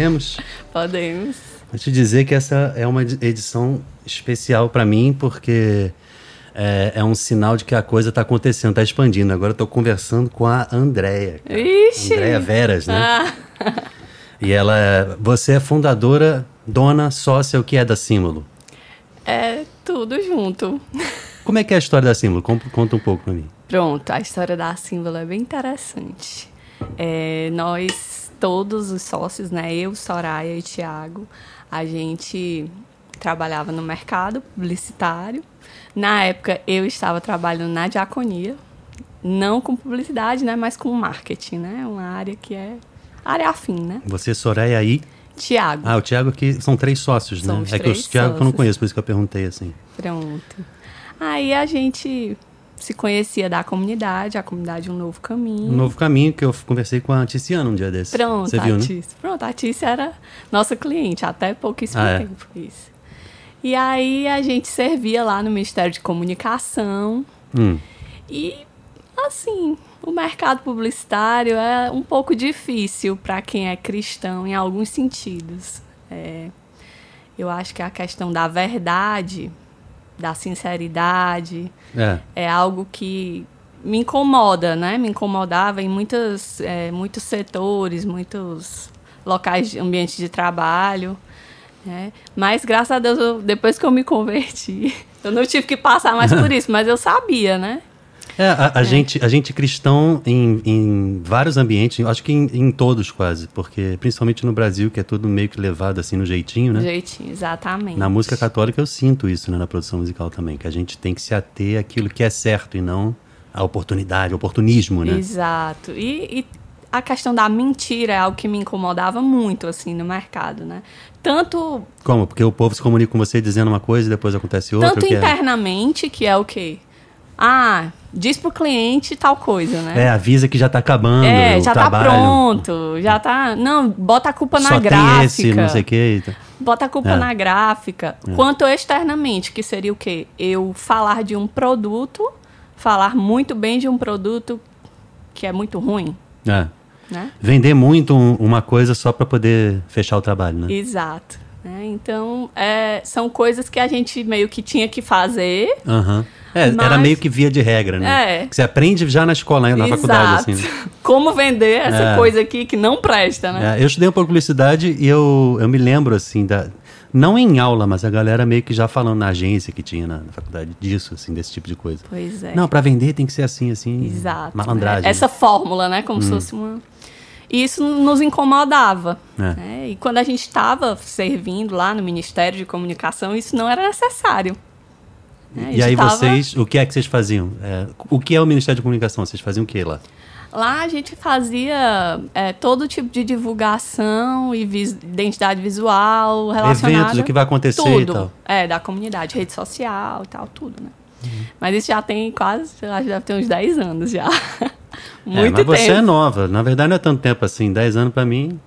Podemos? Podemos. Vou te dizer que essa é uma edição especial para mim, porque é, é, um sinal de que a coisa está acontecendo, está expandindo. Agora eu estou conversando com a Andréia. Ixi! Andréia Veras, né? Ah. E ela, é, você é fundadora, dona, sócia, o que é da Símbolo? É tudo junto. Como é que é a história da Símbolo? Conta um pouco para mim. Pronto, a história da Símbolo é bem interessante. É, nós, todos os sócios, né, eu, Soraya e Tiago, a gente trabalhava no mercado publicitário. Na época, eu estava trabalhando na diaconia, não com publicidade, né, mas com marketing, né, uma área que é área afim, né? Você, Soraya e Tiago. Ah, o Tiago que são três sócios, né? Somos é que o Tiago que eu não conheço, por isso que eu perguntei assim. Pronto. Aí a gente se conhecia da comunidade, a comunidade Um Novo Caminho. Um Novo Caminho, que eu conversei com a Ticiana um dia desse. Pronto, Você viu, a né? Tícia. Pronto, a Tícia era nossa cliente, até pouquíssimo Ah, é? tempo isso. E aí a gente servia lá no Ministério de Comunicação. Hum. E, assim, o mercado publicitário é um pouco difícil para quem é cristão em alguns sentidos. É, eu acho que a questão da verdade, da sinceridade, É. é algo que me incomoda, né? Me incomodava em muitas, é, muitos setores, muitos locais, de ambientes de trabalho. né? Mas graças a Deus, eu- depois que eu me converti, eu não tive que passar mais por isso, mas eu sabia, né? É, a, a Gente, a gente cristão em, em vários ambientes, acho que em, em todos quase, porque principalmente no Brasil, que é tudo meio que levado assim no jeitinho, né? Jeitinho, exatamente. Na música católica eu sinto isso, né, na produção musical também, que a gente tem que se ater àquilo que é certo e não à oportunidade, oportunismo, né? Exato. E, e a questão da mentira é algo que me incomodava muito, assim, no mercado, né? Tanto Como? Porque o povo se comunica com você dizendo uma coisa e depois acontece outra. Tanto que é- internamente, que é o quê? Ah, diz pro cliente tal coisa, né? É, avisa que já tá acabando É, já trabalho. tá pronto, já tá. Não, bota a culpa na Só gráfica. tem esse, não sei o que. Bota a culpa É. na gráfica. Quanto externamente, que seria o quê? Eu falar de um produto, falar muito bem de um produto que é muito ruim, É. né? Vender muito um- uma coisa só para poder fechar o trabalho, né? Exato. Né? Então, é, são coisas que a gente meio que tinha que fazer. Aham. É, era Mas- meio que via de regra, né? É. Que você aprende já na escola, né? na faculdade, assim. né? Como vender essa É. coisa aqui que não presta, né? É, eu estudei um pouco publicidade e eu, eu me lembro, assim, da, não em aula, mas a galera meio que já falando na agência que tinha na, na faculdade disso, assim, desse tipo de coisa. Pois é. Não, para vender tem que ser assim, assim. Exato. Malandragem. né? Essa fórmula, né? Como se fosse uma. E isso nos incomodava. É. né? E quando a gente estava servindo lá no Ministério de Comunicação, isso não era necessário. né? E aí tava- vocês, o que é que vocês faziam? É, o que é o Ministério de Comunicação? Vocês faziam o que lá? Lá a gente fazia é, todo tipo de divulgação e vis- identidade visual relacionada... Eventos, o que vai acontecer e tudo. tal. É, da comunidade, rede social e tal, tudo, né? Uhum. Mas isso já tem quase, acho que deve ter uns 10 anos já. É, Muito mas você tempo. é nova. Na verdade, não é tanto tempo assim. 10 anos pra mim,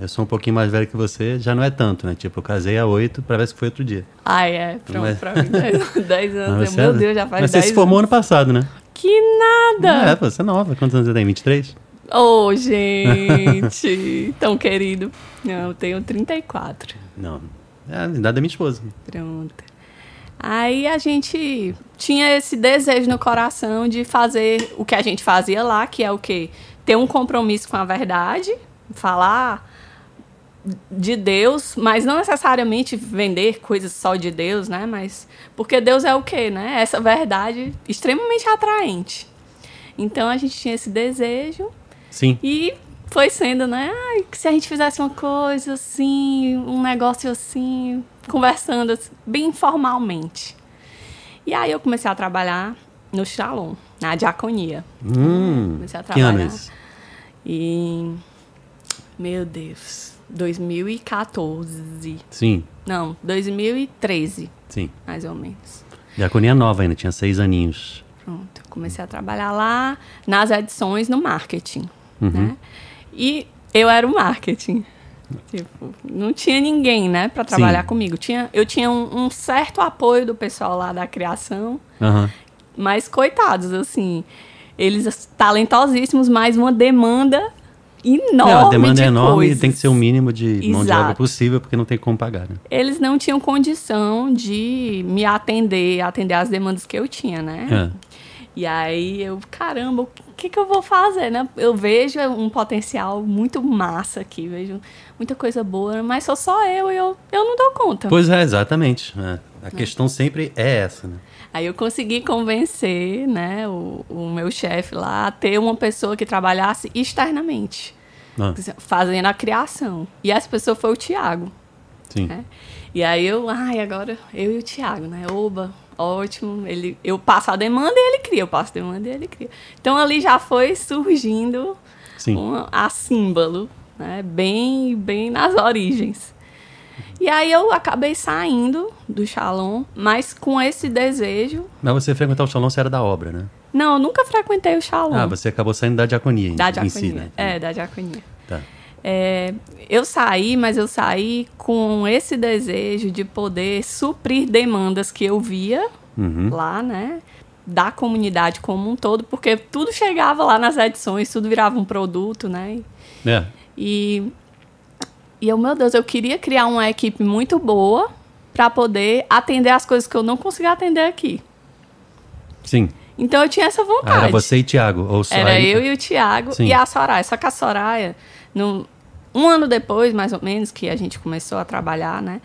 eu sou um pouquinho mais velho que você, já não é tanto, né? Tipo, eu casei há 8, pra ver se foi outro dia. Ai, é, pronto, Mas- pra mim, 10 anos. Mas você Meu é- Deus, já faz Mas 10 você se formou anos. ano passado, né? Que nada! É, você é nova. Quantos anos você tem? 23? Ô, gente, tão querido. Não, eu tenho 34. Não. É a idade da minha esposa. Pronto. Aí a gente tinha esse desejo no coração de fazer o que a gente fazia lá, que é o quê? Ter um compromisso com a verdade, falar de Deus, mas não necessariamente vender coisas só de Deus, né? Mas porque Deus é o quê, né? Essa verdade extremamente atraente. Então a gente tinha esse desejo Sim. e foi sendo, né? Ai, que se a gente fizesse uma coisa assim, um negócio assim, conversando assim, bem informalmente. E aí eu comecei a trabalhar no Shalom, na diaconia. Hum, Comecei a trabalhar. E. Meu Deus. 2014. Sim, Não, 2013, sim. mais ou menos. Diaconia nova ainda, tinha seis aninhos. Pronto, comecei a trabalhar lá nas edições no marketing, Uhum. né? E eu era o marketing. Tipo, não tinha ninguém, né, para trabalhar Sim. comigo. Tinha, eu tinha um, um certo apoio do pessoal lá da criação, Aham. mas coitados, assim, eles talentosíssimos, mas uma demanda enorme. Não, a demanda de é enorme coisas. e tem que ser o mínimo de mão de obra Exato. possível, porque não tem como pagar, né? Eles não tinham condição de me atender, atender as demandas que eu tinha, né? É. E aí eu, caramba, o que, que eu vou fazer, né? Eu vejo um potencial muito massa aqui, vejo muita coisa boa, mas sou só eu e eu, eu não dou conta. Pois é, exatamente. é. A questão sempre é essa, né? Aí eu consegui convencer, né, o, o meu chefe lá a ter uma pessoa que trabalhasse externamente, Ah, fazendo a criação. E essa pessoa foi o Tiago. sim. né? E aí eu, ai, agora eu e o Thiago, né? Oba, ótimo. Ele, eu passo a demanda e ele cria, eu passo a demanda e ele cria. Então ali já foi surgindo Sim. uma, a símbolo, né? Bem, bem nas origens. E aí eu acabei saindo do Shalom, mas com esse desejo. Mas você frequentar o salão, você era da obra, né? Não, eu nunca frequentei o Shalom. Ah, você acabou saindo da diaconia em- da em diaconia. si, né? É, da diaconia. Tá. É, eu saí, mas eu saí com esse desejo de poder suprir demandas que eu via Uhum. lá, né? Da comunidade como um todo, porque tudo chegava lá nas edições, tudo virava um produto, né? É. E, e eu, meu Deus, eu queria criar uma equipe muito boa para poder atender as coisas que eu não conseguia atender aqui. Sim. Então eu tinha essa Ah, vontade. era você e Tiago. Ou só Era aí- eu e o Thiago Sim. e a Soraya. Só que a Soraya, no, um ano depois, mais ou menos, que a gente começou a trabalhar, né?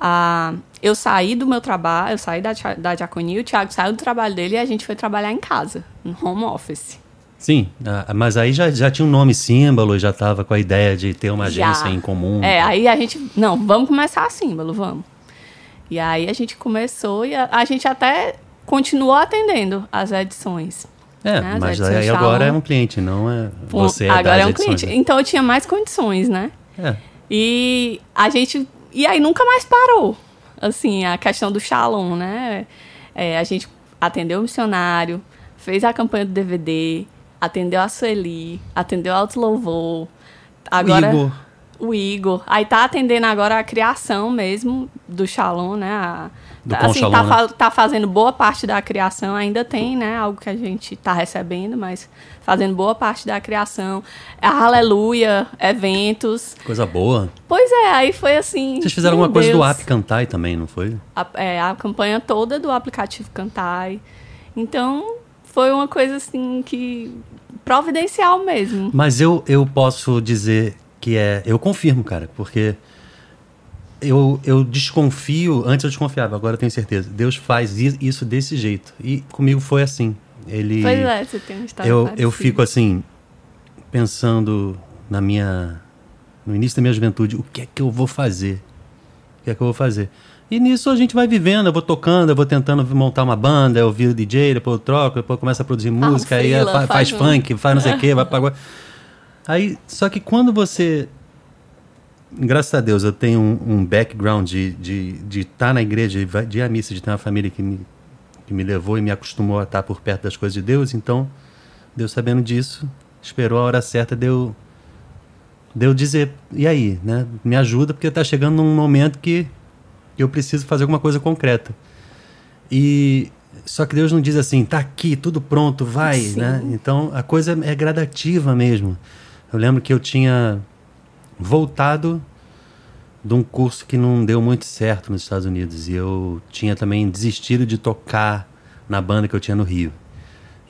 a- eu saí do meu trabalho, eu saí da, da diaconia, o Thiago saiu do trabalho dele e a gente foi trabalhar em casa, no home office. Sim, ah, mas aí já, já tinha um nome símbolo, já estava com a ideia de ter uma Já. agência em comum. É, aí a gente, não, vamos começar a símbolo, vamos. E aí a gente começou e a, a gente até continuou atendendo as edições. É, né, as mas edições aí agora é um cliente, não é Um- você é agora das é um edições, cliente. né? Então eu tinha mais condições, né? É. E a gente. E aí nunca mais parou. Assim, a questão do Shalom, né? É, a gente atendeu o missionário, fez a campanha do DVD, atendeu a Sueli, atendeu o Alto Louvor. Agora, Igor. O Igor. Aí tá atendendo agora a criação mesmo do Shalom, né? A- Do assim, Shalom, tá, né? fa- tá fazendo boa parte da criação, ainda tem, né? Algo que a gente tá recebendo, mas fazendo boa parte da criação. A Aleluia, eventos. Coisa boa. Pois é, aí foi assim. Vocês fizeram alguma coisa do app Cantai também, não foi? A, é, a campanha toda do aplicativo Cantai. Então, foi uma coisa assim que. providencial mesmo. Mas eu, eu posso dizer que é. Eu confirmo, cara, porque eu, eu desconfio. Antes eu desconfiava, agora eu tenho certeza. Deus faz isso desse jeito. E comigo foi assim. Ele. Pois é, você tem uma história eu, eu parecida. fico assim, pensando na minha. No início da minha juventude, o que é que eu vou fazer? O que é que eu vou fazer? E nisso a gente vai vivendo, eu vou tocando, eu vou tentando montar uma banda, eu viro DJ, depois eu troco, depois começa a produzir um música, aí freela, fa- faz, faz um- funk, faz não sei o quê, vai pra... Aí, só que quando você... Graças a Deus eu tenho um, um background de estar de, de estar na igreja, de, de ir à missa, de ter uma família que me, que me levou e me acostumou a estar por perto das coisas de Deus, então Deus sabendo disso, esperou a hora certa de eu, de eu dizer, e aí, né? Me ajuda, porque está chegando num momento que eu preciso fazer alguma coisa concreta. E só que Deus não diz assim, tá aqui, tudo pronto, vai, Sim. né? Então a coisa é gradativa mesmo. Eu lembro que eu tinha voltado de um curso que não deu muito certo nos Estados Unidos e eu tinha também desistido de tocar na banda que eu tinha no Rio.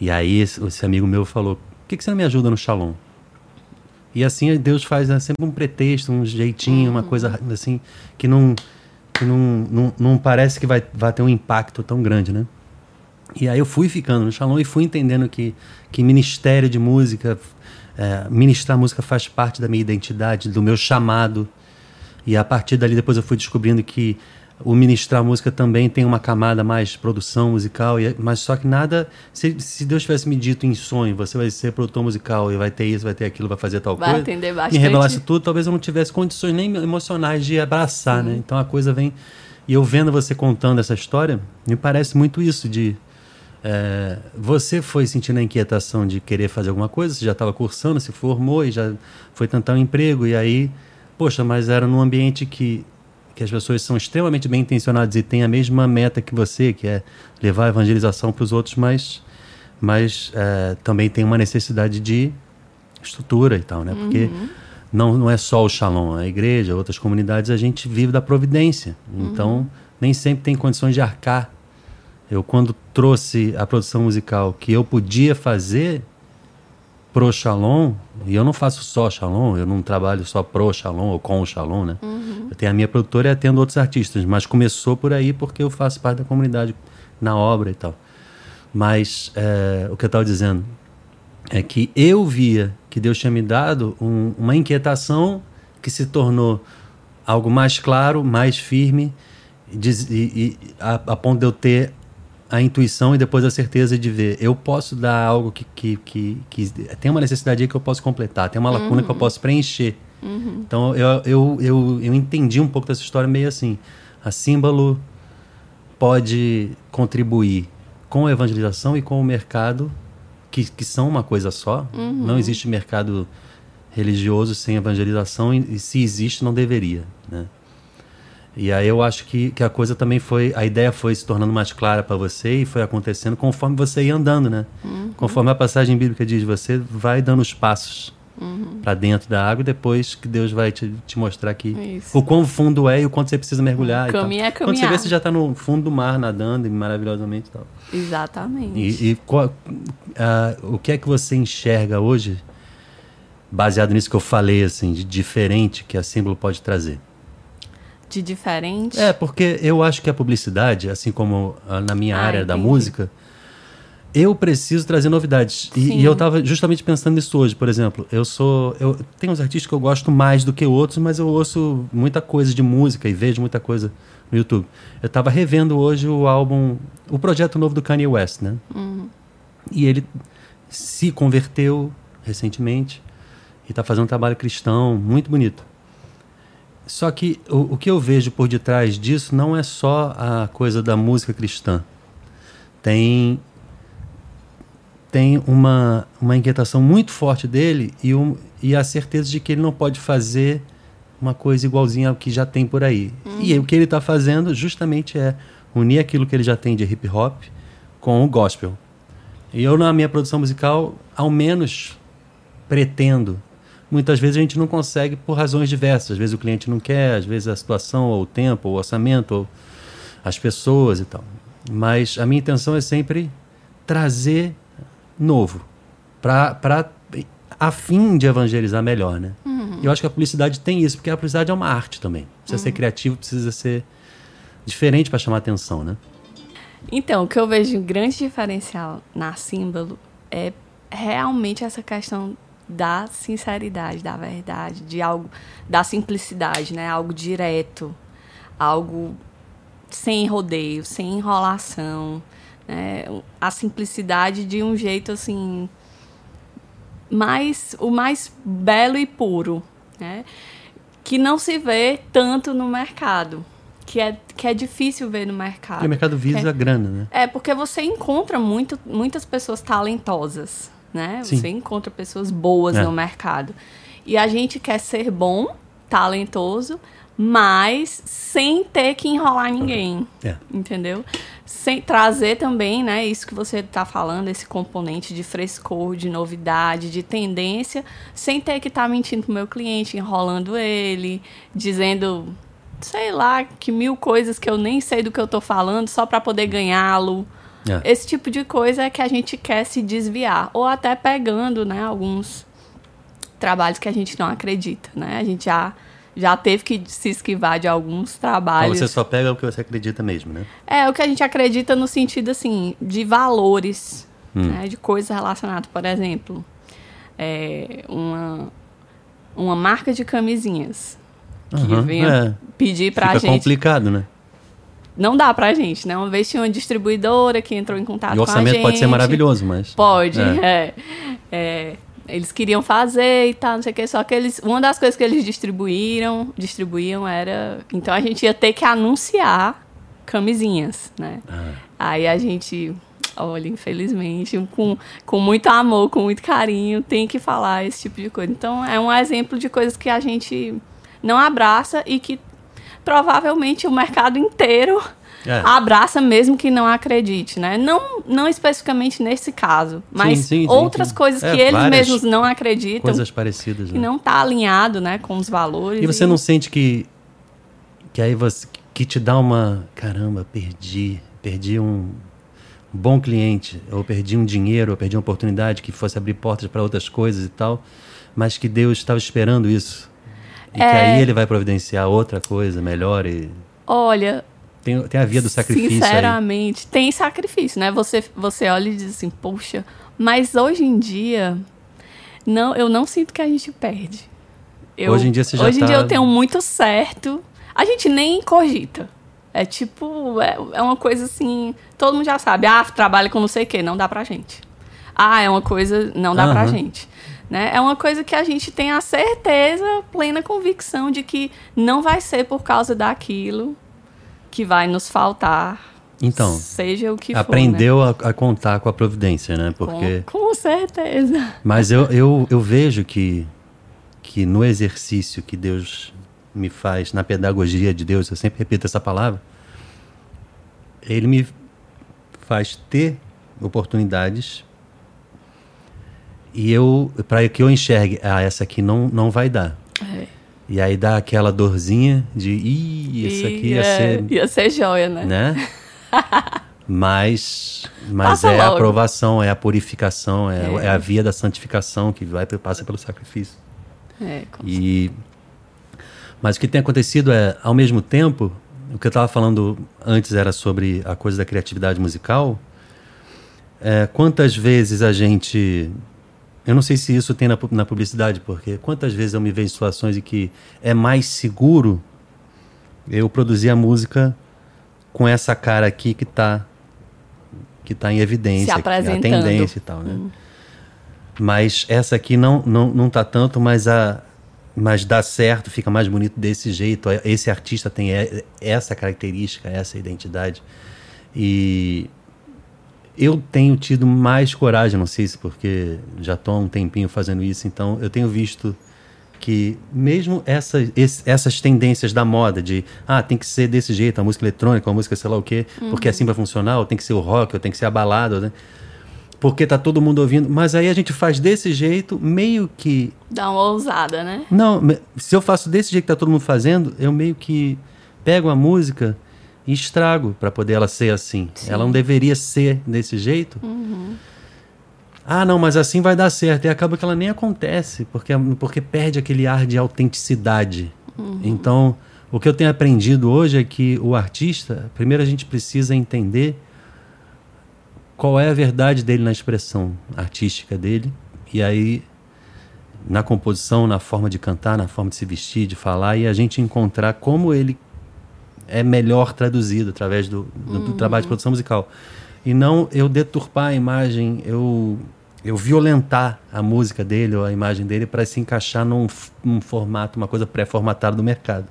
E aí esse, amigo meu falou: "Por que, que você não me ajuda no Shalom?" E assim Deus faz né, sempre um pretexto, um jeitinho, uma coisa assim que não que não, não, não parece que vai, vai ter um impacto tão grande, né? E aí eu fui ficando no Shalom e fui entendendo que, que ministério de música, é, ministrar música faz parte da minha identidade, do meu chamado. E a partir dali depois eu fui descobrindo que o ministrar música também tem uma camada mais produção musical, e, mas só que nada. Se, se Deus tivesse me dito em sonho, você vai ser produtor musical e vai ter isso, vai ter aquilo, vai fazer tal Vai coisa. atender bastante. revelasse tudo, talvez eu não tivesse condições nem emocionais de abraçar, né? Então a coisa vem. E eu vendo você contando essa história, me parece muito isso de. é, você foi sentindo a inquietação de querer fazer alguma coisa, você já estava cursando, se formou e já foi tentar um emprego, e aí, poxa, mas era num ambiente que, que as pessoas são extremamente bem intencionadas e têm a mesma meta que você, que é levar a evangelização para os outros, mas, mas é, também tem uma necessidade de estrutura e tal, né? Porque não, não é só o Shalom, a igreja, outras comunidades, a gente vive da providência. Então, nem sempre tem condições de arcar. Eu, quando trouxe a produção musical que eu podia fazer pro Shalom, e eu não faço só Shalom, eu não trabalho só pro Shalom ou com o Shalom, né? Eu tenho a minha produtora e atendo outros artistas, mas começou por aí porque eu faço parte da comunidade na obra e tal. Mas é, o que eu estava dizendo é que eu via que Deus tinha me dado um- uma inquietação que se tornou algo mais claro, mais firme, e- e a, a ponto de eu ter a intuição e depois a certeza de ver. Eu posso dar algo que, que, que, que tem uma necessidade aí que eu posso completar, tem uma lacuna que eu posso preencher. Então eu, eu, eu, eu entendi um pouco dessa história meio assim. A símbolo pode contribuir com a evangelização e com o mercado, que, que são uma coisa só. Não existe mercado religioso sem evangelização e, e se existe, não deveria. Né? E aí eu acho que, que a coisa também foi. A ideia foi se tornando mais clara para você e foi acontecendo conforme você ia andando, né? Conforme a passagem bíblica diz, você vai dando os passos para dentro da água e depois que Deus vai te, te mostrar que Isso. o quão fundo é e o quanto você precisa mergulhar. e tal. Caminho é Quando você vê, caminhar. você já está no fundo do mar nadando e maravilhosamente e tal. Exatamente. E, e qual- ah, o que é que você enxerga hoje, baseado nisso que eu falei, assim, de diferente que a símbolo pode trazer? De diferente. É, porque eu acho que a publicidade, assim como na minha Ah, área da entendi. música, eu preciso trazer novidades. E, e eu estava justamente pensando nisso hoje, por exemplo. Eu sou. Eu tenho uns artistas que eu gosto mais do que outros, mas eu ouço muita coisa de música e vejo muita coisa no YouTube. Eu estava revendo hoje o álbum, o projeto novo do Kanye West, né? E ele se converteu recentemente e está fazendo um trabalho cristão muito bonito. Só que o, o que eu vejo por detrás disso não é só a coisa da música cristã. Tem tem uma, uma inquietação muito forte dele e, um, e a certeza de que ele não pode fazer uma coisa igualzinha ao que já tem por aí. E aí, o que ele está fazendo justamente é unir aquilo que ele já tem de hip hop com o gospel. E eu, na minha produção musical, ao menos pretendo. Muitas vezes a gente não consegue por razões diversas. Às vezes o cliente não quer, às vezes a situação, ou o tempo, ou o orçamento, ou as pessoas e tal. Mas a minha intenção é sempre trazer novo, para a fim de evangelizar melhor, né? Eu acho que a publicidade tem isso, porque a publicidade é uma arte também. Precisa ser criativo, precisa ser diferente para chamar atenção, né? Então, o que eu vejo um grande diferencial na símbolo é realmente essa questão da sinceridade, da verdade, de algo, da simplicidade, né? Algo direto, algo sem rodeio, sem enrolação, né? A simplicidade de um jeito assim mais o mais belo e puro, né? Que não se vê tanto no mercado, que é que é difícil ver no mercado. Porque o mercado visa a grana, né? É, porque você encontra muito, muitas pessoas talentosas, né? Sim. Você encontra pessoas boas É. no mercado. E a gente quer ser bom, talentoso, mas sem ter que enrolar ninguém. É. Entendeu? Sem trazer também, né, isso que você está falando, esse componente de frescor, de novidade, de tendência, sem ter que estar mentindo pro meu cliente, enrolando ele, dizendo, sei lá, que mil coisas que eu nem sei do que eu tô falando só para poder ganhá-lo. É. Esse tipo de coisa é que a gente quer se desviar. Ou até pegando, né, alguns trabalhos que a gente não acredita, né? A gente já, já teve que se esquivar de alguns Então trabalhos. você só pega o que você acredita mesmo, né? É, o que a gente acredita no sentido, assim, de valores, Hum. né, de coisas relacionadas. Por exemplo, é, uma, uma marca de camisinhas que venha é. pedir pra Fica gente. complicado, né? Não dá pra gente, né? Uma vez tinha uma distribuidora que entrou em contato E o com a orçamento gente. pode ser maravilhoso, mas. Pode, É. é. É, Eles queriam fazer e tal, não sei o que, só que eles. Uma das coisas que eles distribuíram, distribuíam era. Então a gente ia ter que anunciar camisinhas, né? Ah, Aí a gente, olha, infelizmente, com, com muito amor, com muito carinho, tem que falar esse tipo de coisa. Então é um exemplo de coisas que a gente não abraça e que provavelmente o mercado inteiro É. abraça mesmo que não acredite, né? Não, não especificamente nesse caso, mas sim, sim, outras sim. coisas É, que eles mesmos não acreditam Coisas parecidas, e né? não tá alinhado, né, com os valores. E você não sente que que aí você que te dá uma caramba, perdi, perdi um bom cliente, ou perdi um dinheiro, ou perdi uma oportunidade que fosse abrir portas para outras coisas e tal, mas que Deus estava esperando isso. E que É. aí ele vai providenciar outra coisa melhor e Olha, tem, tem a via do sacrifício aí. Sinceramente, tem sacrifício, né? Você, você olha e diz assim, poxa, mas hoje em dia, não, eu não sinto que a gente perde. Eu- Hoje em dia você já Hoje em tá- dia eu tenho muito certo. A gente nem cogita. É tipo, é, é uma coisa assim, todo mundo já sabe. Ah, trabalha com não sei o quê, não dá pra gente. Ah, é uma coisa, não dá pra Aham. gente. Né? É uma coisa que a gente tem a certeza, plena convicção de que não vai ser por causa daquilo que vai nos faltar. Então, seja o que for. aprendeu a, a contar com a providência, né? né? Porque Com, com certeza. Mas eu, eu, eu vejo que, que no exercício que Deus me faz, na pedagogia de Deus, eu sempre repito essa palavra, Ele me faz ter oportunidades e eu, para que eu enxergue, ah, essa aqui não, não vai dar. É. E aí dá aquela dorzinha de, ih, isso aqui ia é, ser ia ser joia, né? né? Mas, mas Passa é a logo. aprovação, é a purificação, é, É. é a via da santificação que vai passa pelo sacrifício. É, com E mas o que tem acontecido é, ao mesmo tempo, o que eu estava falando antes era sobre a coisa da criatividade musical. É, quantas vezes a gente, eu não sei se isso tem na, na publicidade, porque quantas vezes eu me vejo em situações em que é mais seguro eu produzir a música com essa cara aqui que está que tá em evidência, é a tendência e tal, né? Mas essa aqui não, não, não tá tanto, mas, a, mas dá certo, fica mais bonito desse jeito. Esse artista tem essa característica, essa identidade. E eu tenho tido mais coragem, não sei se porque já estou há um tempinho fazendo isso, então eu tenho visto que mesmo essa, esse- essas tendências da moda de ah, tem que ser desse jeito, a música eletrônica, a música sei lá o quê, porque assim vai funcionar, ou tem que ser o rock, ou tem que ser a balada, né? porque tá todo mundo ouvindo, mas aí a gente faz desse jeito, meio que Dá uma ousada, né? não, se eu faço desse jeito que tá todo mundo fazendo, eu meio que pego a música e estrago para poder ela ser assim. Sim. Ela não deveria ser desse jeito. Ah, não, mas assim vai dar certo. E acaba que ela nem acontece, porque, porque perde aquele ar de autenticidade. Então, o que eu tenho aprendido hoje é que o artista, primeiro a gente precisa entender qual é a verdade dele na expressão artística dele. E aí na composição, na forma de cantar, na forma de se vestir, de falar, e a gente encontrar como ele é melhor traduzido através do, do- do trabalho de produção musical. E não eu deturpar a imagem, eu, eu violentar a música dele ou a imagem dele para se encaixar num, num formato, uma coisa pré-formatada do mercado.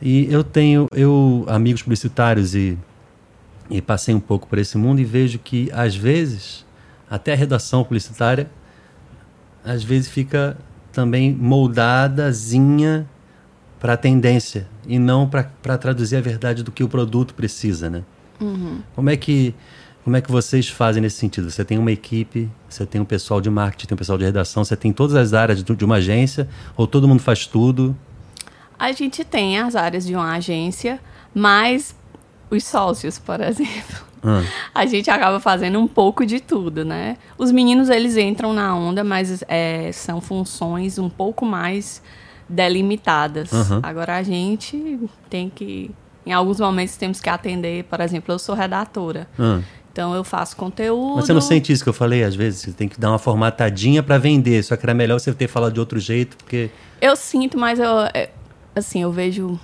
E eu tenho eu amigos publicitários e, e passei um pouco por esse mundo e vejo que, às vezes, até a redação publicitária às vezes fica também moldadazinha para a tendência e não para traduzir a verdade do que o produto precisa, né? Como é que como é que vocês fazem nesse sentido? Você tem uma equipe, você tem um pessoal de marketing, tem um pessoal de redação, você tem todas as áreas de, de uma agência ou todo mundo faz tudo? A gente tem as áreas de uma agência, mas os sócios, por exemplo, Ah, a gente acaba fazendo um pouco de tudo, né? Os meninos, eles entram na onda, mas é, são funções um pouco mais delimitadas. Aham. Agora, a gente tem que... Em alguns momentos, temos que atender... Por exemplo, eu sou redatora. ah. Então, eu faço conteúdo... Mas você não sente isso que eu falei às vezes? Você tem que dar uma formatadinha para vender, só que era melhor você ter falado de outro jeito, porque Eu sinto, mas eu, é, assim, eu vejo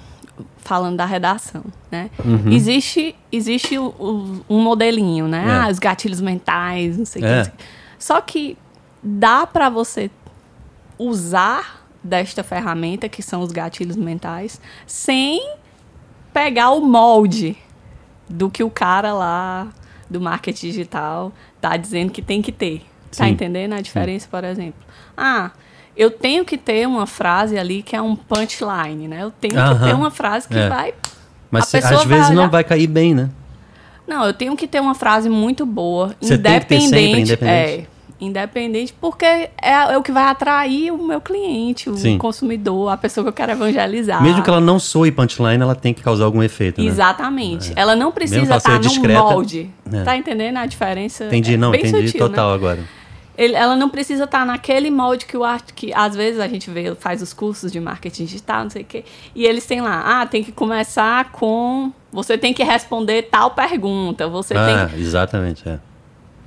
falando da redação, né? Uhum. Existe, existe o- o- um modelinho, né? É. Ah, os gatilhos mentais, não sei o É. que. Só que dá para você usar desta ferramenta, que são os gatilhos mentais, sem pegar o molde do que o cara lá do marketing digital tá dizendo que tem que ter. Tá Sim. entendendo a diferença, por exemplo? Ah, eu tenho que ter uma frase ali que é um punchline, né? Eu tenho que Aham. ter uma frase que É. vai Mas às vezes vai não vai cair bem, né? Não, eu tenho que ter uma frase muito boa, Você tem que ter independente. sempre, independente. É, independente, porque é, é o que vai atrair o meu cliente, o Sim. consumidor, a pessoa que eu quero evangelizar. Mesmo que ela não soe punchline, ela tem que causar algum efeito, né? Exatamente. Ela não precisa estar num discreta, molde. é. Tá entendendo a diferença? Entendi, É não, entendi sutil, né? total agora. Ele- ela não precisa estar naquele molde que o arte que às vezes a gente vê faz os cursos de marketing digital não sei o quê e eles têm lá ah tem que começar com você tem que responder tal pergunta você tem Ah, exatamente, é.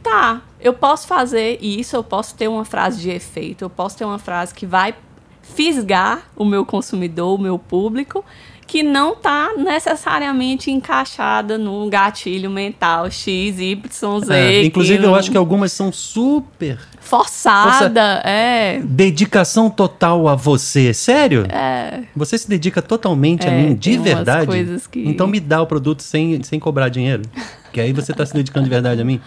Tá, eu posso fazer isso, eu posso ter uma frase de efeito, eu posso ter uma frase que vai fisgar o meu consumidor, o meu público, que não está necessariamente encaixada num gatilho mental X, Y, Z. É, inclusive, eu não- acho que algumas são super Forçada, é. dedicação total a você. Sério? É. Você se dedica totalmente a É, mim, de verdade? que- Então me dá o produto sem, sem cobrar dinheiro. Que aí você está se dedicando de verdade a mim.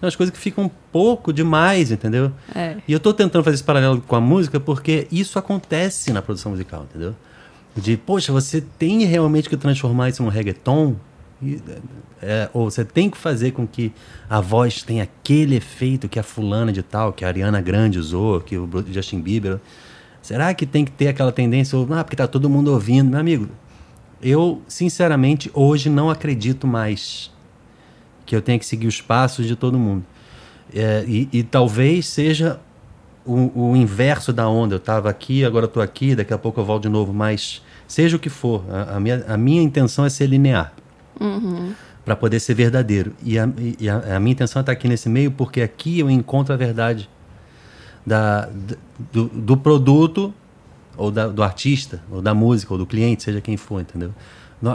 São as coisas que ficam um pouco demais, entendeu? É. E eu tô tentando fazer esse paralelo com a música porque isso acontece na produção musical, entendeu? De, poxa, você tem realmente que transformar isso num reggaeton? E, é, ou você tem que fazer com que a voz tenha aquele efeito que a fulana de tal, que a Ariana Grande usou, que o Justin Bieber. Será que tem que ter aquela tendência? Ou, Ah, porque tá todo mundo ouvindo. Meu amigo, eu, sinceramente, hoje não acredito mais que eu tenha que seguir os passos de todo mundo. É, e, e talvez seja o, o inverso da onda. Eu estava aqui, agora estou aqui, daqui a pouco eu volto de novo, mas seja o que for, a, a minha, a minha intenção é ser linear. Para poder ser verdadeiro. E, a, e a, a minha intenção é estar aqui nesse meio porque aqui eu encontro a verdade da, do, do produto ou da- do artista, ou da música, ou do cliente, seja quem for, entendeu?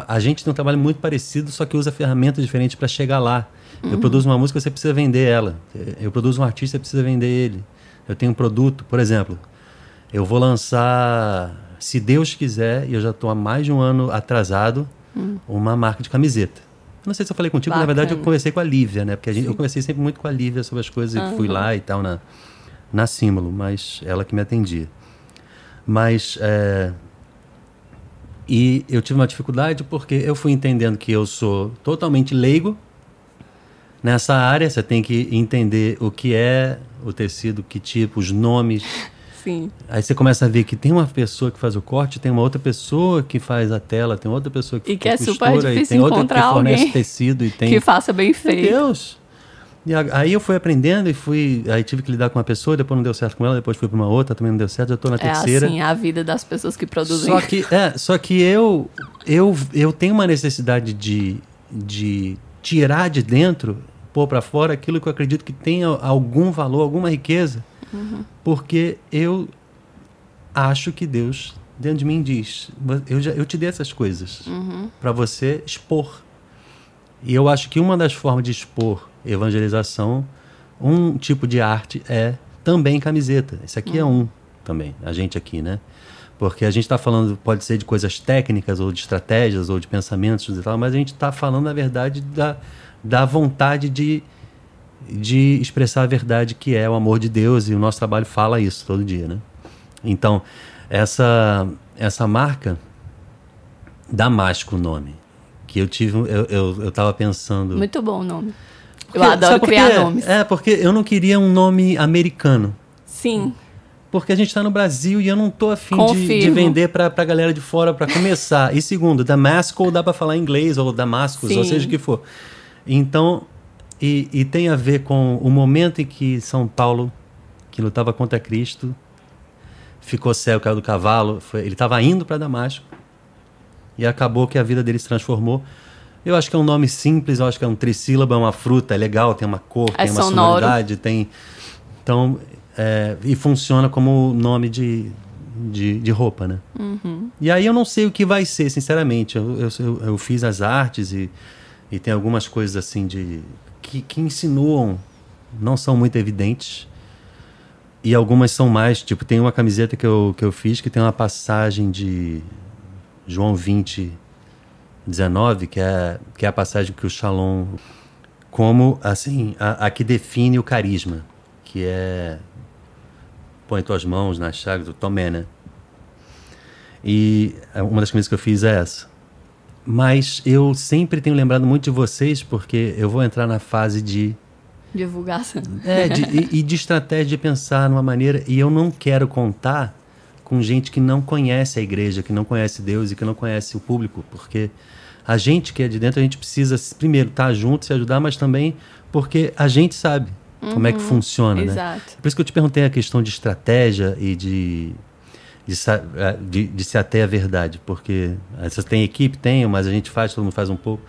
A gente tem um trabalho muito parecido, só que usa ferramentas diferentes para chegar lá. Eu produzo uma música, você precisa vender ela. Eu produzo um artista, você precisa vender ele. Eu tenho um produto, por exemplo, eu vou lançar, se Deus quiser, e eu já estou há mais de um ano atrasado, uma marca de camiseta. Não sei se eu falei contigo, na verdade eu Bacana. conversei com a Lívia, né? Porque a gente, eu conversei sempre muito com a Lívia sobre as coisas, e fui lá e tal na, na Símbolo, mas ela que me atendia. Mas é, e eu tive uma dificuldade porque eu fui entendendo que eu sou totalmente leigo nessa área. Você tem que entender o que é o tecido, que tipo, os nomes. Sim. Aí você começa a ver que tem uma pessoa que faz o corte, tem uma outra pessoa que faz a tela, tem outra pessoa que, E que é super costura, e difícil tem outra que encontrar fornece alguém tecido e tem Que faça bem meu feito. Deus! E aí eu fui aprendendo e fui. Aí tive que lidar com uma pessoa, depois não deu certo com ela, depois fui para uma outra, também não deu certo, já estou na É terceira. assim a vida das pessoas que produzem. Só que, é, só que eu, eu, eu tenho uma necessidade de, de tirar de dentro, pôr para fora aquilo que eu acredito que tenha algum valor, alguma riqueza, porque eu acho que Deus dentro de mim diz: eu, já, eu te dei essas coisas para você expor. E eu acho que uma das formas de expor evangelização, um tipo de arte é também camiseta. Esse aqui é um também, a gente aqui, né? Porque a gente está falando, pode ser de coisas técnicas, ou de estratégias, ou de pensamentos e tal, mas a gente está falando, na verdade, da, da vontade de, de expressar a verdade que é o amor de Deus, e o nosso trabalho fala isso todo dia, né? Então, essa, essa marca, Damasco o nome, que eu tive, eu, eu, eu pensando... Muito bom o nome. Eu Porque- adoro sabe por criar nomes. É, porque eu não queria um nome americano. Sim. Porque a gente está no Brasil e eu não tô afim de, de vender para a galera de fora para começar. e segundo, Damasco dá para falar inglês ou Damascus, ou seja o que for. Então, e, e tem a ver com o momento em que São Paulo, que lutava contra Cristo, ficou cego, caiu do cavalo. Foi, ele estava indo para Damasco e acabou que a vida dele se transformou. Eu acho que é um nome simples, eu acho que é um trissílabo, é uma fruta, é legal, tem uma cor, É tem uma sonoro. sonoridade, tem. Então, é, e funciona como nome de, de, de roupa, né? E aí eu não sei o que vai ser, sinceramente. Eu, eu, eu, eu fiz as artes e, e tem algumas coisas assim de que, que insinuam, não são muito evidentes. E algumas são mais, tipo, tem uma camiseta que eu, que eu fiz que tem uma passagem de João 20, 19, que é, que é a passagem que o Shalom, como, assim, a, a que define o carisma, que é põe tuas mãos nas chagas, o tomé, né? E uma das camisas que eu fiz é essa. Mas eu sempre tenho lembrado muito de vocês, porque eu vou entrar na fase de. Divulgação. É, de, e, e de estratégia de pensar numa maneira. E eu não quero contar com gente que não conhece a igreja, que não conhece Deus e que não conhece o público, porque a gente que é de dentro, a gente precisa, primeiro, estar junto, se ajudar, mas também porque a gente sabe uhum, como é que funciona, né? exato. né? Por isso que eu te perguntei a questão de estratégia e de de, de, de ser até a verdade, porque você tem equipe, tenho, mas a gente faz, todo mundo faz um pouco.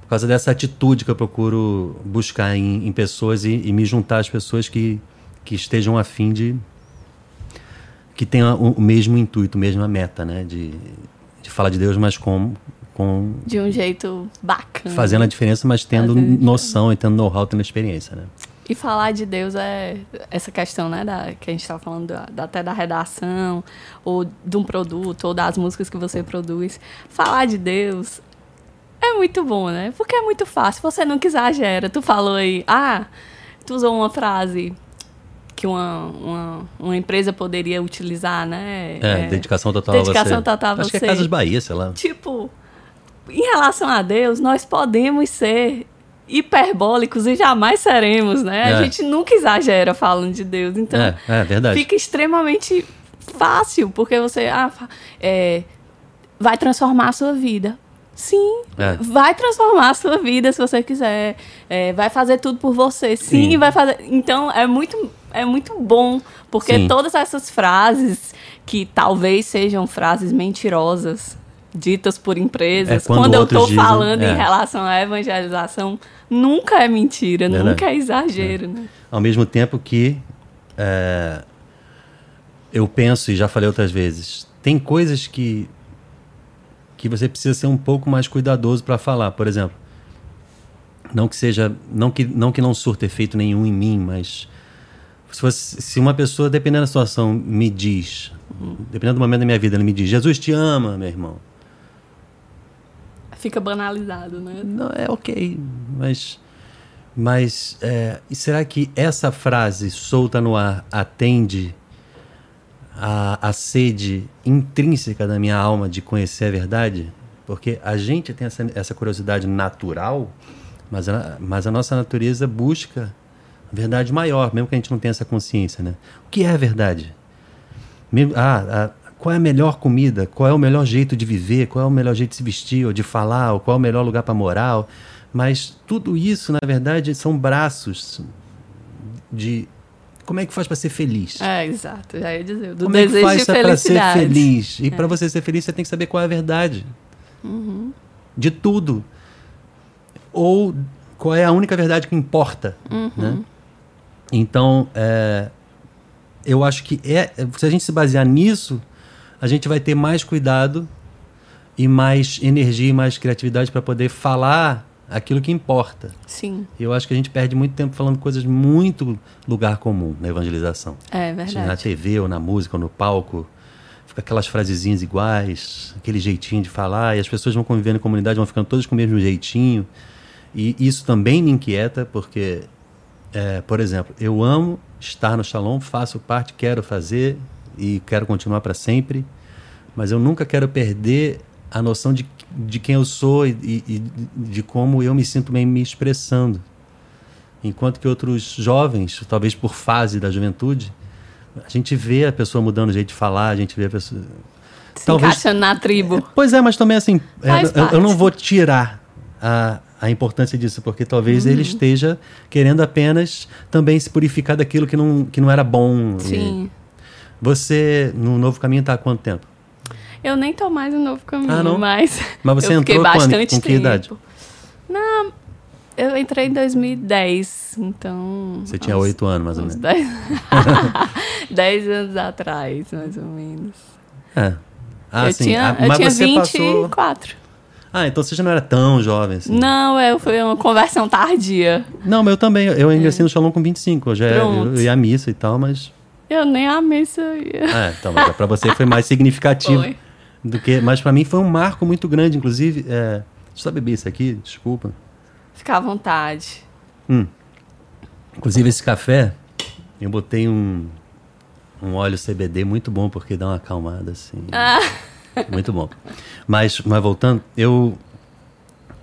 Por causa dessa atitude que eu procuro buscar em, em pessoas e, e, me juntar às pessoas que, que estejam afim de. que tenham o, o mesmo intuito, a mesma meta, né? De, de falar de Deus, mas com, com. De um jeito bacana. Fazendo a diferença, mas tendo noção e tendo know-how, tendo experiência, né? E falar de Deus é essa questão, né, da, que a gente estava falando da, da, até da redação, ou de um produto, ou das músicas que você produz. Falar de Deus é muito bom, né? Porque é muito fácil, você nunca exagera. Tu falou aí, ah, tu usou uma frase que uma, uma, uma empresa poderia utilizar, né? É, é dedicação total dedicação a você. total a Acho você. que é Casas Bahia, sei lá. Tipo, em relação a Deus, nós podemos ser hiperbólicos e jamais seremos, né? É. A gente nunca exagera falando de Deus. Então, é, é verdade. fica extremamente fácil, porque você ah, é, vai transformar a sua vida. Sim, é. vai transformar a sua vida se você quiser. É, vai fazer tudo por você. Sim, Sim, vai fazer. Então é muito, é muito bom, porque Sim. todas essas frases que talvez sejam frases mentirosas, ditas por empresas, é, quando, quando eu estou falando é. em relação à evangelização, nunca é mentira, Verdade. nunca é exagero. Né? Ao mesmo tempo que é, eu penso, e já falei outras vezes, tem coisas que, que você precisa ser um pouco mais cuidadoso para falar. Por exemplo, não que seja, não que não, que não surta efeito nenhum em mim, mas se, fosse, se uma pessoa, dependendo da situação, me diz, uhum. dependendo do momento da minha vida, ele me diz, Jesus te ama, meu irmão fica banalizado, né? Não, é ok, mas. Mas é, será que essa frase solta no ar atende a, a sede intrínseca da minha alma de conhecer a verdade? Porque a gente tem essa, essa curiosidade natural, mas a, mas a nossa natureza busca a verdade maior, mesmo que a gente não tenha essa consciência. Né? O que é a verdade? Ah, qual é a melhor comida, qual é o melhor jeito de viver, qual é o melhor jeito de se vestir ou de falar, ou qual é o melhor lugar para morar. Mas tudo isso, na verdade, são braços de como é que faz para ser feliz? É, exato. Já ia dizer. Do como é que faz de para ser feliz? E é. para você ser feliz, você tem que saber qual é a verdade. Uhum. De tudo. Ou qual é a única verdade que importa. Uhum. Né? Então, é, eu acho que é, se a gente se basear nisso, a gente vai ter mais cuidado e mais energia e mais criatividade para poder falar aquilo que importa. Sim. Eu acho que a gente perde muito tempo falando coisas muito lugar comum na evangelização. É verdade. Na TV ou na música ou no palco, fica aquelas frasezinhas iguais, aquele jeitinho de falar, e as pessoas vão convivendo em comunidade, vão ficando todas com o mesmo jeitinho. E isso também me inquieta, porque, é, por exemplo, eu amo estar no Shalom, faço parte, quero fazer, e quero continuar para sempre, mas eu nunca quero perder a noção de, de quem eu sou e, e, de como eu me sinto bem me expressando. Enquanto que outros jovens, talvez por fase da juventude, a gente vê a pessoa mudando o jeito de falar, a gente vê a pessoa. Se talvez, encaixando na tribo. É, pois é, mas também assim, é, eu, eu, não vou tirar a, a importância disso, porque talvez uhum. ele esteja querendo apenas também se purificar daquilo que não, que não era bom. Sim. E, você, no Novo Caminho, está há quanto tempo? Eu nem tô mais no Novo Caminho, ah, não? mas... Mas você entrou quando? Com que idade? Não, eu entrei em 2010, então... Você tinha oito anos, mais ou menos. Dez... dez anos atrás, mais ou menos. É. Ah, eu sim. Tinha, ah, eu tinha você 24. Passou... Ah, então você já não era tão jovem assim. Não, é, foi uma conversão tardia. Não, mas eu também. Eu ingressei é. no Shalom com 25. Eu já eu, eu ia à missa e tal, mas eu nem amei isso aí. É, então, mas pra você foi mais significativo foi. do que. Mas para mim foi um marco muito grande, inclusive. É, deixa eu beber isso aqui, desculpa. Fica à vontade. Hum. Inclusive esse café, eu botei um, um óleo CBD muito bom porque dá uma acalmada assim. Ah. Muito bom. Mas, mas voltando, eu.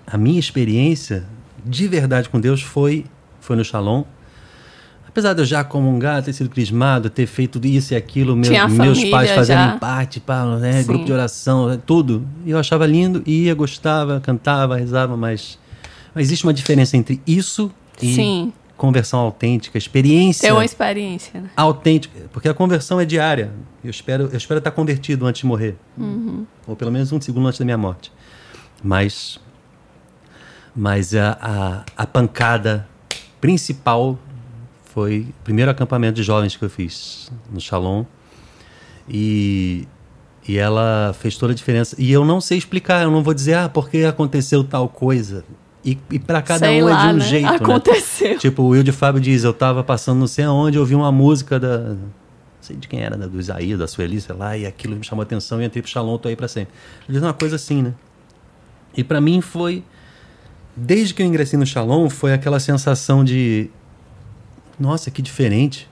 A minha experiência de verdade com Deus foi, foi no Shalom. Apesar de eu já comungar, ter sido crismado, ter feito isso e aquilo, meu, meus pais fazendo parte, pá, né, grupo de oração, tudo. E eu achava lindo, ia, gostava, cantava, rezava, mas, mas existe uma diferença entre isso e Sim. conversão autêntica, experiência. Ter uma experiência, né? Autêntica, porque a conversão é diária. Eu espero, eu espero estar convertido antes de morrer. Uhum. Ou pelo menos um segundo antes da minha morte. Mas, mas a, a, a pancada principal foi o primeiro acampamento de jovens que eu fiz no Shalom. E, e ela fez toda a diferença. E eu não sei explicar, eu não vou dizer, ah, porque aconteceu tal coisa. E, e para cada sei um lá, é de um né? jeito. Né? Aconteceu. Né? Tipo, o Will de Fábio diz: eu tava passando não sei aonde, eu ouvi uma música da. Não sei de quem era, né? do Isaí, da Sueli, sei lá, e aquilo me chamou a atenção e entrei pro Shalom, tô aí pra sempre. Ele diz uma coisa assim, né? E para mim foi. Desde que eu ingressei no Shalom, foi aquela sensação de nossa, que diferente.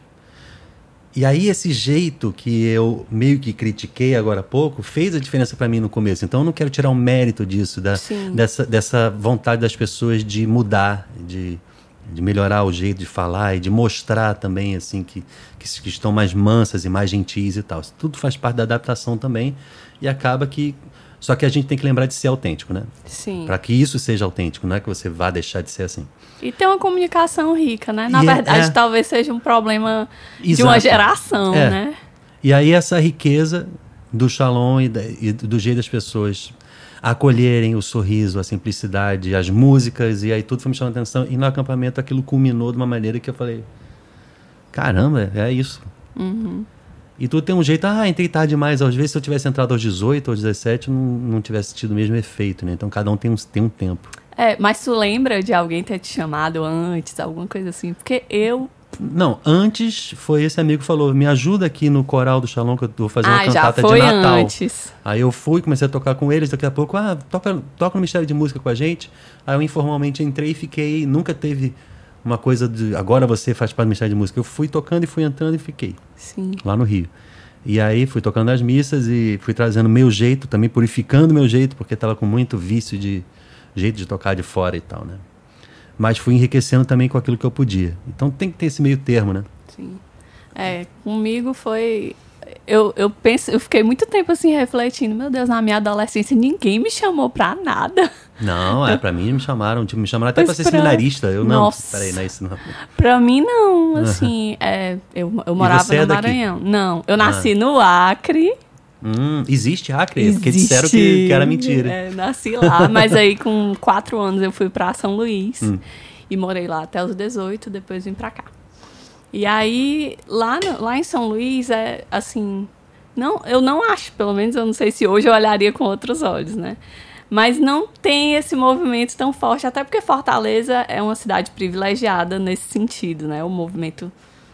E aí esse jeito que eu meio que critiquei agora há pouco fez a diferença para mim no começo. Então eu não quero tirar o um mérito disso, da, dessa, dessa vontade das pessoas de mudar, de, de melhorar o jeito de falar e de mostrar também assim que, que, que estão mais mansas e mais gentis e tal. Isso tudo faz parte da adaptação também e acaba que só que a gente tem que lembrar de ser autêntico, né? Sim. Para que isso seja autêntico, não é que você vá deixar de ser assim. E ter uma comunicação rica, né? Na e é, verdade, é, é... talvez seja um problema Exato. de uma geração, é. né? E aí essa riqueza do shalom e, da, e do jeito das pessoas acolherem o sorriso, a simplicidade, as músicas, e aí tudo foi me chamando a atenção. E no acampamento aquilo culminou de uma maneira que eu falei: caramba, é isso. Uhum. E tu tem um jeito, ah, entrei tarde demais. Às vezes, se eu tivesse entrado aos 18 ou 17, não, não tivesse tido o mesmo efeito, né? Então, cada um tem um, tem um tempo. É, mas tu lembra de alguém ter te chamado antes, alguma coisa assim? Porque eu. Não, antes foi esse amigo que falou: me ajuda aqui no coral do Shalom, que eu vou fazer ah, uma cantata de Natal. Antes. Aí eu fui, comecei a tocar com eles, daqui a pouco, ah, toca, toca no Mistério de Música com a gente. Aí eu informalmente entrei e fiquei, nunca teve uma coisa de agora você faz parte do Mistério de Música. Eu fui tocando e fui entrando e fiquei. Sim. Lá no Rio. E aí fui tocando as missas e fui trazendo meu jeito, também purificando meu jeito, porque estava com muito vício de jeito de tocar de fora e tal, né? Mas fui enriquecendo também com aquilo que eu podia. Então tem que ter esse meio termo, né? Sim. É, comigo foi eu, eu penso, eu fiquei muito tempo assim refletindo, meu Deus, na minha adolescência ninguém me chamou pra nada. Não, é, pra mim me chamaram, tipo, me chamaram até pois pra ser pra... seminarista. Eu não, Nossa. peraí, não é isso não. Pra mim não, assim, uhum. é, eu, eu morava é no Maranhão. Não, eu nasci ah. no Acre. Hum, existe Acre? Existe. Porque disseram que, que era mentira. É, nasci lá, mas aí com quatro anos eu fui pra São Luís hum. e morei lá até os 18, depois vim pra cá. E aí, lá, lá em São Luís, é assim. Não, eu não acho, pelo menos eu não sei se hoje eu olharia com outros olhos, né? Mas não tem esse movimento tão forte, até porque Fortaleza é uma cidade privilegiada nesse sentido, né? O movimento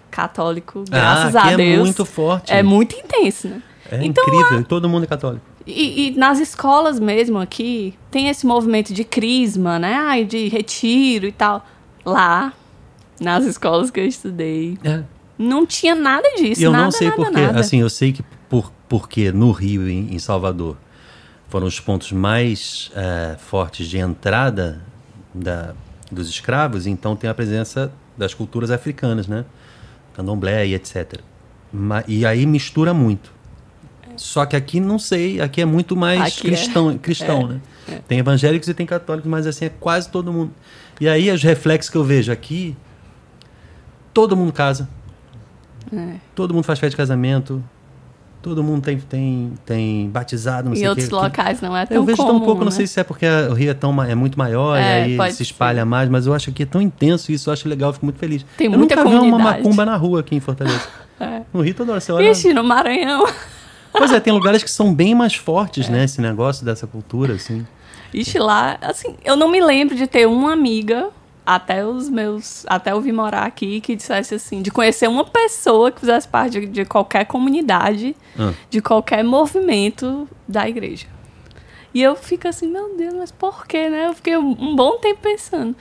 católico, graças ah, a Deus. É muito forte. É muito intenso, né? É então, incrível, lá, todo mundo é católico. E, e, nas escolas mesmo aqui, tem esse movimento de crisma, né? Ai, de retiro e tal. Lá, nas escolas que eu estudei. É. Não tinha nada disso. E eu nada, não sei porquê. Assim, eu sei que por, porque no Rio, em, em Salvador, foram os pontos mais é, fortes de entrada da, dos escravos, então tem a presença das culturas africanas, né? Candomblé e etc. E aí mistura muito. Só que aqui não sei, aqui é muito mais aqui cristão, é. cristão é. né? É. Tem evangélicos e tem católicos, mas assim é quase todo mundo. E aí os reflexos que eu vejo aqui todo mundo casa. É. Todo mundo faz festa de casamento. Todo mundo tem, tem, tem batizado, não em sei outros que, locais não é tão Eu vejo comum, tão pouco, né? não sei se é porque o Rio é, tão, é muito maior é, e aí se espalha ser. mais, mas eu acho que é tão intenso isso, eu acho legal, eu fico muito feliz. Tem eu muita nunca comunidade. vi uma macumba na rua aqui em Fortaleza. é. No Rio toda hora você olha... Vixe, no Maranhão. Pois é, tem lugares que são bem mais fortes, é. né, esse negócio dessa cultura, assim. Ixi, lá, assim, eu não me lembro de ter uma amiga até os meus. Até eu vir morar aqui, que dissesse assim, de conhecer uma pessoa que fizesse parte de, de qualquer comunidade, ah. de qualquer movimento da igreja. E eu fico assim, meu Deus, mas por quê, né? Eu fiquei um bom tempo pensando.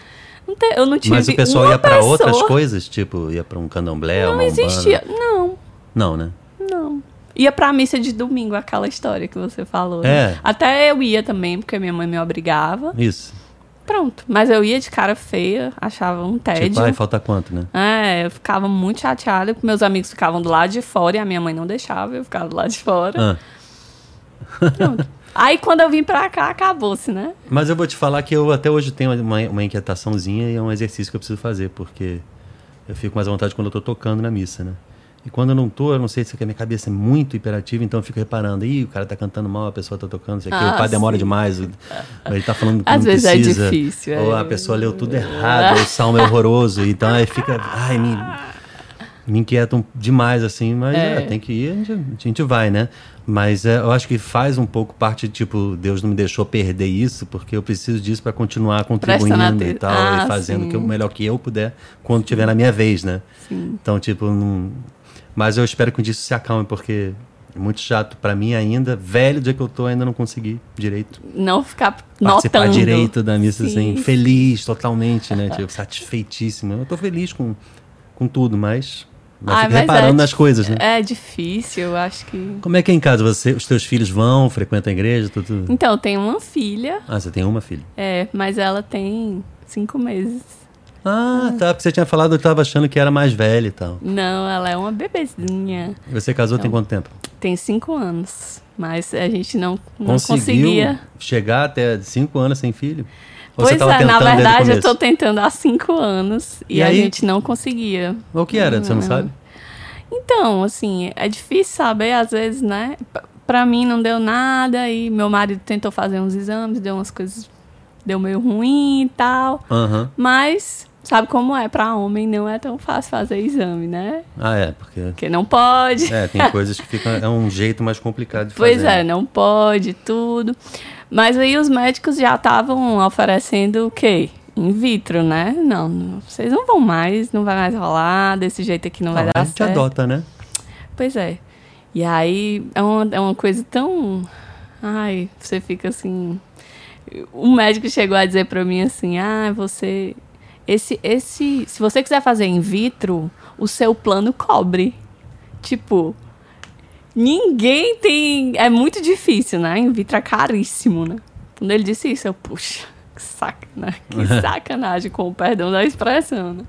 Não te, eu não tive Mas o pessoal ia para outras coisas? Tipo, ia para um candomblé, Não existia. Não. Não, né? Não. Ia pra missa de domingo, aquela história que você falou. né? É. Até eu ia também, porque minha mãe me obrigava. Isso. Pronto. Mas eu ia de cara feia, achava um tédio. Tipo, ai, falta quanto, né? É, eu ficava muito chateada, porque meus amigos ficavam do lado de fora e a minha mãe não deixava, eu ficava do lado de fora. Ah. Pronto. Aí quando eu vim pra cá, acabou-se, né? Mas eu vou te falar que eu até hoje tenho uma, uma inquietaçãozinha e é um exercício que eu preciso fazer, porque eu fico mais à vontade quando eu tô tocando na missa, né? E quando eu não tô, eu não sei se é minha cabeça é muito hiperativa, então eu fico reparando, ih, o cara tá cantando mal, a pessoa tá tocando, isso aqui, Ah, o padre demora sim. demais, o- ele tá falando que Às não vezes é precisa, difícil, Ou é. a pessoa leu tudo errado, o salmo é horroroso, então aí fica, ai, me, me inquietam demais, assim, mas É. é, tem que ir, a gente, a gente vai, né? Mas é, eu acho que faz um pouco parte, tipo, Deus não me deixou perder isso, porque eu preciso disso para continuar contribuindo e tal, Ah, e fazendo sim. o melhor que eu puder quando tiver na minha vez, né? Sim. Então, tipo, não... mas eu espero que dia isso se acalme, porque é muito chato para mim ainda, velho do dia que eu tô, ainda não consegui direito Não ficar participar notando. direito da missa, assim, Sim. feliz totalmente, né? Tipo, satisfeitíssimo. Eu tô feliz com, com tudo, mas, mas Ai, fico mas reparando é nas coisas, né? É difícil, eu acho que. Como é que é em casa? Você, os teus filhos vão, frequentam a igreja, tudo? Então, eu tenho uma filha, Ah, você tem uma filha. é, mas ela tem cinco meses. Ah, tá, porque você tinha falado que eu tava achando que era mais velha e tal. Não, ela é uma bebezinha. E você casou tem Não. quanto tempo? Tem cinco anos. Mas a gente não, não Conseguiu conseguia. chegar até cinco anos sem filho? Ou Pois é, na verdade eu tô tentando há cinco anos e, E a aí? gente não conseguia. O que era? Você não sabe? Então, assim, é difícil saber, às vezes, né? Pra mim não deu nada e meu marido tentou fazer uns exames, deu umas coisas, deu meio ruim e tal. Aham. Mas, sabe como é? Pra homem não é tão fácil fazer exame, né? Ah, é, porque... Porque não pode. É, tem coisas que ficam... É um jeito mais complicado de Pois fazer. é, não pode, tudo. Mas aí os médicos já estavam oferecendo o quê? In vitro, né? Não, vocês não vão mais, não vai mais rolar, desse jeito aqui não vai Ah, dar a gente certo. adota, né? Pois é. E aí é uma, é uma coisa tão. Ai, você fica assim. O médico chegou a dizer pra mim assim: ah, você. Esse, esse. Se você quiser fazer in vitro, o seu plano cobre. Tipo. Ninguém tem. É muito difícil, né? In vitro é caríssimo, né? Quando ele disse isso, eu, puxa, que sacanagem, que sacanagem, com o perdão da expressão, né?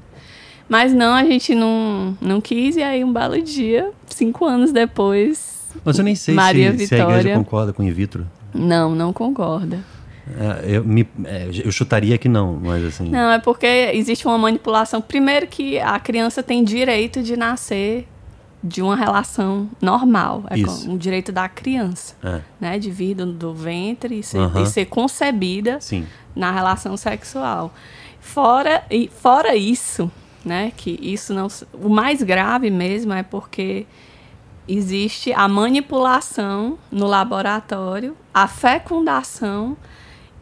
Mas não, a gente não, não quis, e aí um belo dia, cinco anos depois, Mas eu nem sei Maria se, se a igreja Vitória. concorda com in vitro. não, não concorda. É, eu, me, é, eu chutaria que não, mas assim... Não, é porque existe uma manipulação. Primeiro que a criança tem direito de nascer de uma relação normal. É Isso. com- um direito da criança, É, né? De vir do, do ventre e ser, Aham. e ser concebida sim. na relação sexual. Fora, e fora isso, né, que isso não, o mais grave mesmo é porque existe a manipulação no laboratório, a fecundação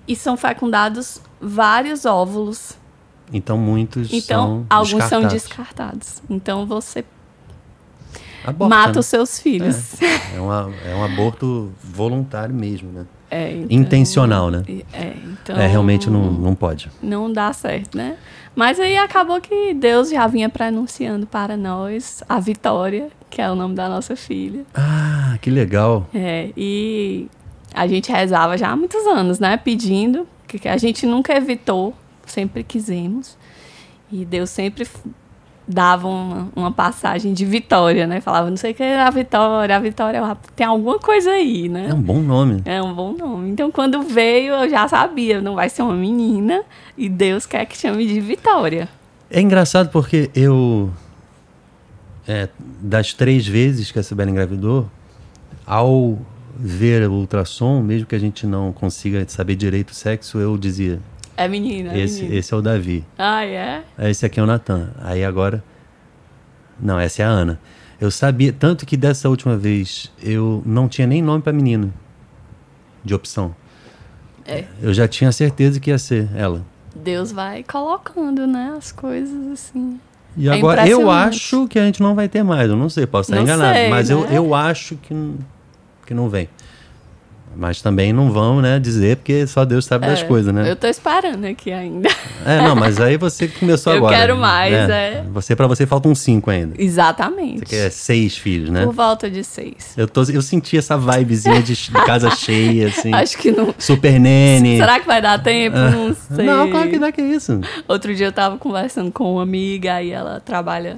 e são fecundados vários óvulos. Então muitos Então, são alguns são descartados. descartados. Então você Aborta, mata né? os seus filhos. É, uma, é um aborto voluntário mesmo, né? É, então- Intencional, né? É, então, É, realmente não, não pode. não dá certo, né? Mas aí acabou que Deus já vinha pronunciando para nós a vitória, que é o nome da nossa filha. Ah, que legal. É, e a gente rezava já há muitos anos, né? Pedindo, que a gente nunca evitou, sempre quisemos. E Deus sempre dava uma, uma passagem de vitória, né? Falava, não sei o que é a vitória, a vitória é tem alguma coisa aí, né? É um bom nome. É um bom nome. Então, quando veio, eu já sabia, não vai ser uma menina e Deus quer que chame de Vitória. É engraçado porque eu. é, das três vezes que a Sibeli engravidou, ao ver o ultrassom, mesmo que a gente não consiga saber direito o sexo, eu dizia: É menina, é esse, menina. esse é o Davi. Ah, é? Esse aqui é o Natan. Aí agora. Não, essa é a Ana. Eu sabia, tanto que dessa última vez eu não tinha nem nome pra menina de opção. É. Eu já tinha certeza que ia ser ela. Deus vai colocando, né, as coisas assim. E É agora eu acho que a gente não vai ter mais. Eu não sei, posso estar Não enganado. sei, mas eu, né? eu acho que, que não vem. Mas também não vão, né, dizer, porque só Deus sabe das É, coisas, né? Eu tô esperando aqui ainda. É, não, mas aí você começou Eu agora. quero mais, né? é. Você, pra você faltam cinco ainda. Exatamente. Você quer seis filhos, né? Por volta de seis. Eu, tô, eu senti essa vibezinha de, de casa cheia, assim. Acho que não. Super nene. Será que vai dar tempo? Não sei. Não, claro que dá que é isso. Outro dia eu tava conversando com uma amiga e ela trabalha.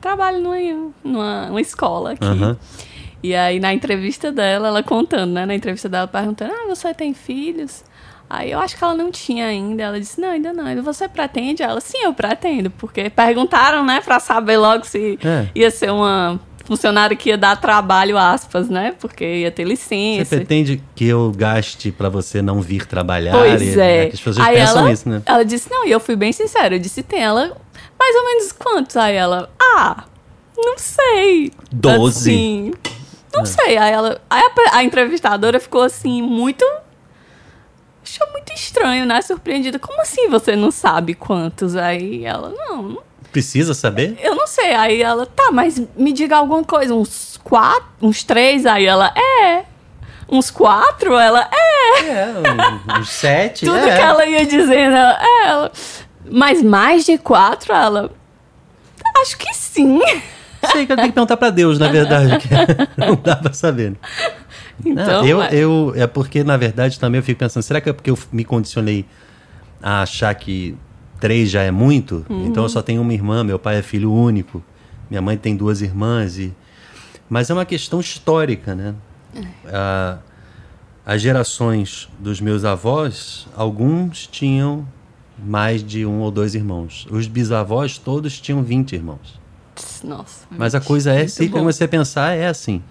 Trabalha numa, numa uma escola aqui. Aham. E aí, na entrevista dela, ela contando, né? Na entrevista dela, perguntando: Ah, você tem filhos? Aí eu acho que ela não tinha ainda. Ela disse: Não, ainda não. Você pretende? Ela: Sim, eu pretendo. Porque perguntaram, né, pra saber logo se É. ia ser uma funcionária que ia dar trabalho, aspas, né? Porque ia ter Você licença. pretende que eu gaste pra você não vir trabalhar? Pois E- é. As pessoas Aí pensam ela, isso, né? ela disse, não, e eu fui bem sincera. Eu disse, tem ela mais ou menos quantos? Aí ela, ah, não sei. Doze. Assim, não sei. Aí ela. Aí a, a entrevistadora ficou assim, muito. Achou muito estranho, né? Surpreendida. Como assim você não sabe quantos? Aí ela, não, não Precisa saber? eu não sei. Aí ela, tá, mas me diga alguma coisa. Uns quatro, uns três? Aí ela, é. Uns quatro? Ela, é. É, uns sete. Tudo é. que ela ia dizendo, ela, é, ela. Mas mais de quatro, ela. Acho que sim. Sei que eu tenho que perguntar pra Deus, na verdade. que não dá pra saber. né? Então, Não, eu, mas- eu, é porque, na verdade, também eu fico pensando, será que é porque eu me condicionei a achar que três já é muito? Uhum. Então eu só tenho uma irmã, meu pai é filho único, minha mãe tem duas irmãs. E... Mas é uma questão histórica, né? Ah, as gerações dos meus avós, alguns tinham mais de um ou dois irmãos. Os bisavós todos tinham 20 irmãos. Nossa. Mas a coisa é, se bom. você pensar, é assim.